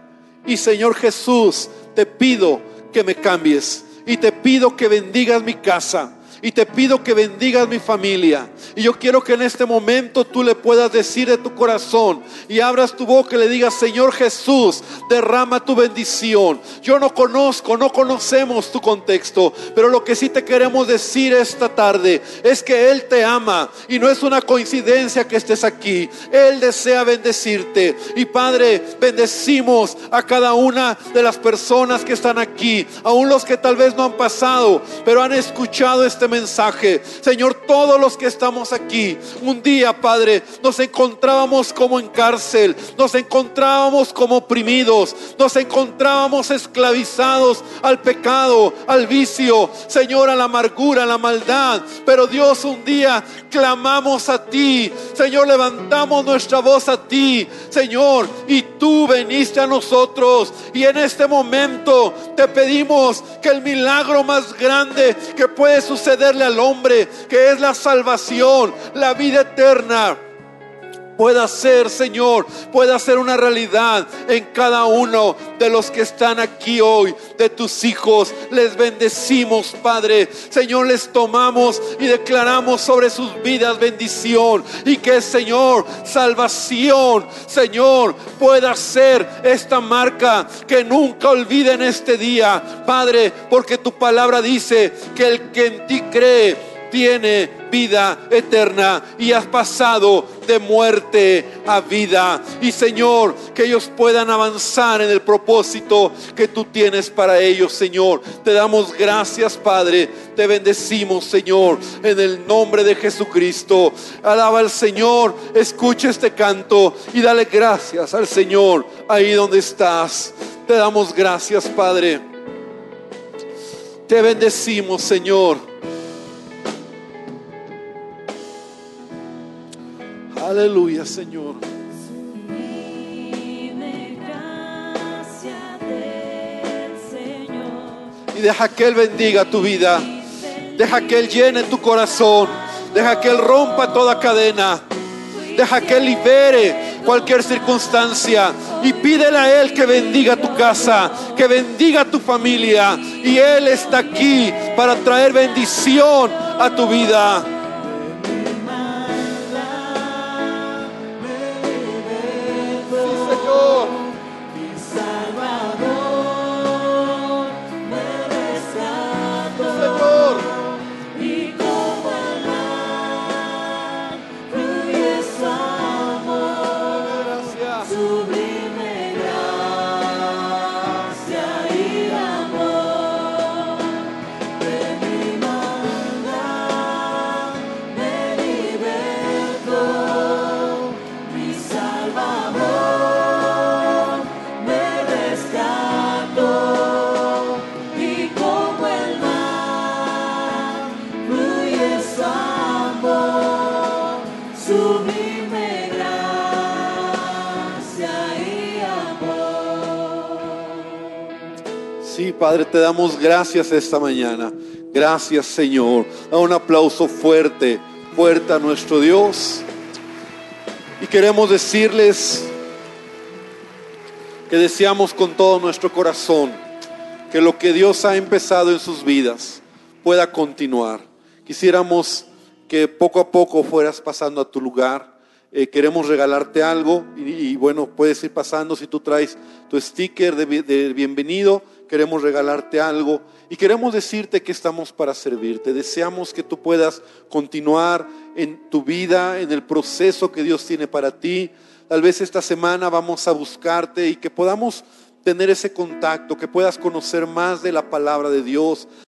Y Señor Jesús, te pido que me cambies. Y te pido que bendigas mi casa y te pido que bendigas mi familia. Y yo quiero que en este momento tú le puedas decir de tu corazón y abras tu boca y le digas, Señor Jesús, derrama tu bendición. Yo no conozco, no conocemos tu contexto, pero lo que sí te queremos decir esta tarde es que Él te ama y no es una coincidencia que estés aquí. Él desea bendecirte. Y Padre, bendecimos a cada una de las personas que están aquí, aún los que tal vez no han pasado, pero han escuchado este mensaje. Señor, todos los que estamos aquí, un día, Padre, nos encontrábamos como en cárcel, nos encontrábamos como oprimidos, nos encontrábamos esclavizados al pecado, al vicio, Señor, a la amargura, a la maldad. Pero Dios, un día clamamos a ti, Señor, levantamos nuestra voz a ti, Señor, y tú veniste a nosotros. Y en este momento te pedimos que el milagro más grande que puede suceder al hombre, que es la salvación, la vida eterna, pueda ser, Señor, pueda ser una realidad en cada uno de los que están aquí hoy, de tus hijos. Les bendecimos, Padre. Señor, les tomamos y declaramos sobre sus vidas bendición y que, Señor, salvación, Señor, pueda ser esta marca que nunca olviden este día, Padre, porque tu palabra dice que el que en ti cree, tiene vida eterna y has pasado de muerte a vida. Y Señor, que ellos puedan avanzar en el propósito que tú tienes para ellos, Señor. Te damos gracias, Padre. Te bendecimos, Señor, en el nombre de Jesucristo. Alaba al Señor, escucha este canto y dale gracias al Señor ahí donde estás. Te damos gracias, Padre. Te bendecimos, Señor. Aleluya, Señor. Y deja que Él bendiga tu vida. Deja que Él llene tu corazón. Deja que Él rompa toda cadena. Deja que Él libere cualquier circunstancia. Y pídele a Él que bendiga tu casa, que bendiga tu familia. Y Él está aquí para traer bendición a tu vida. Padre, te damos gracias esta mañana. Gracias, Señor. Da un aplauso fuerte, fuerte a nuestro Dios. Y queremos decirles que deseamos con todo nuestro corazón que lo que Dios ha empezado en sus vidas pueda continuar. Quisiéramos que poco a poco fueras pasando a tu lugar. Eh, queremos regalarte algo y, bueno, puedes ir pasando si tú traes tu sticker de bienvenido, queremos regalarte algo y queremos decirte que estamos para servirte. Deseamos que tú puedas continuar en tu vida, en el proceso que Dios tiene para ti. Tal vez esta semana vamos a buscarte y que podamos tener ese contacto, que puedas conocer más de la palabra de Dios,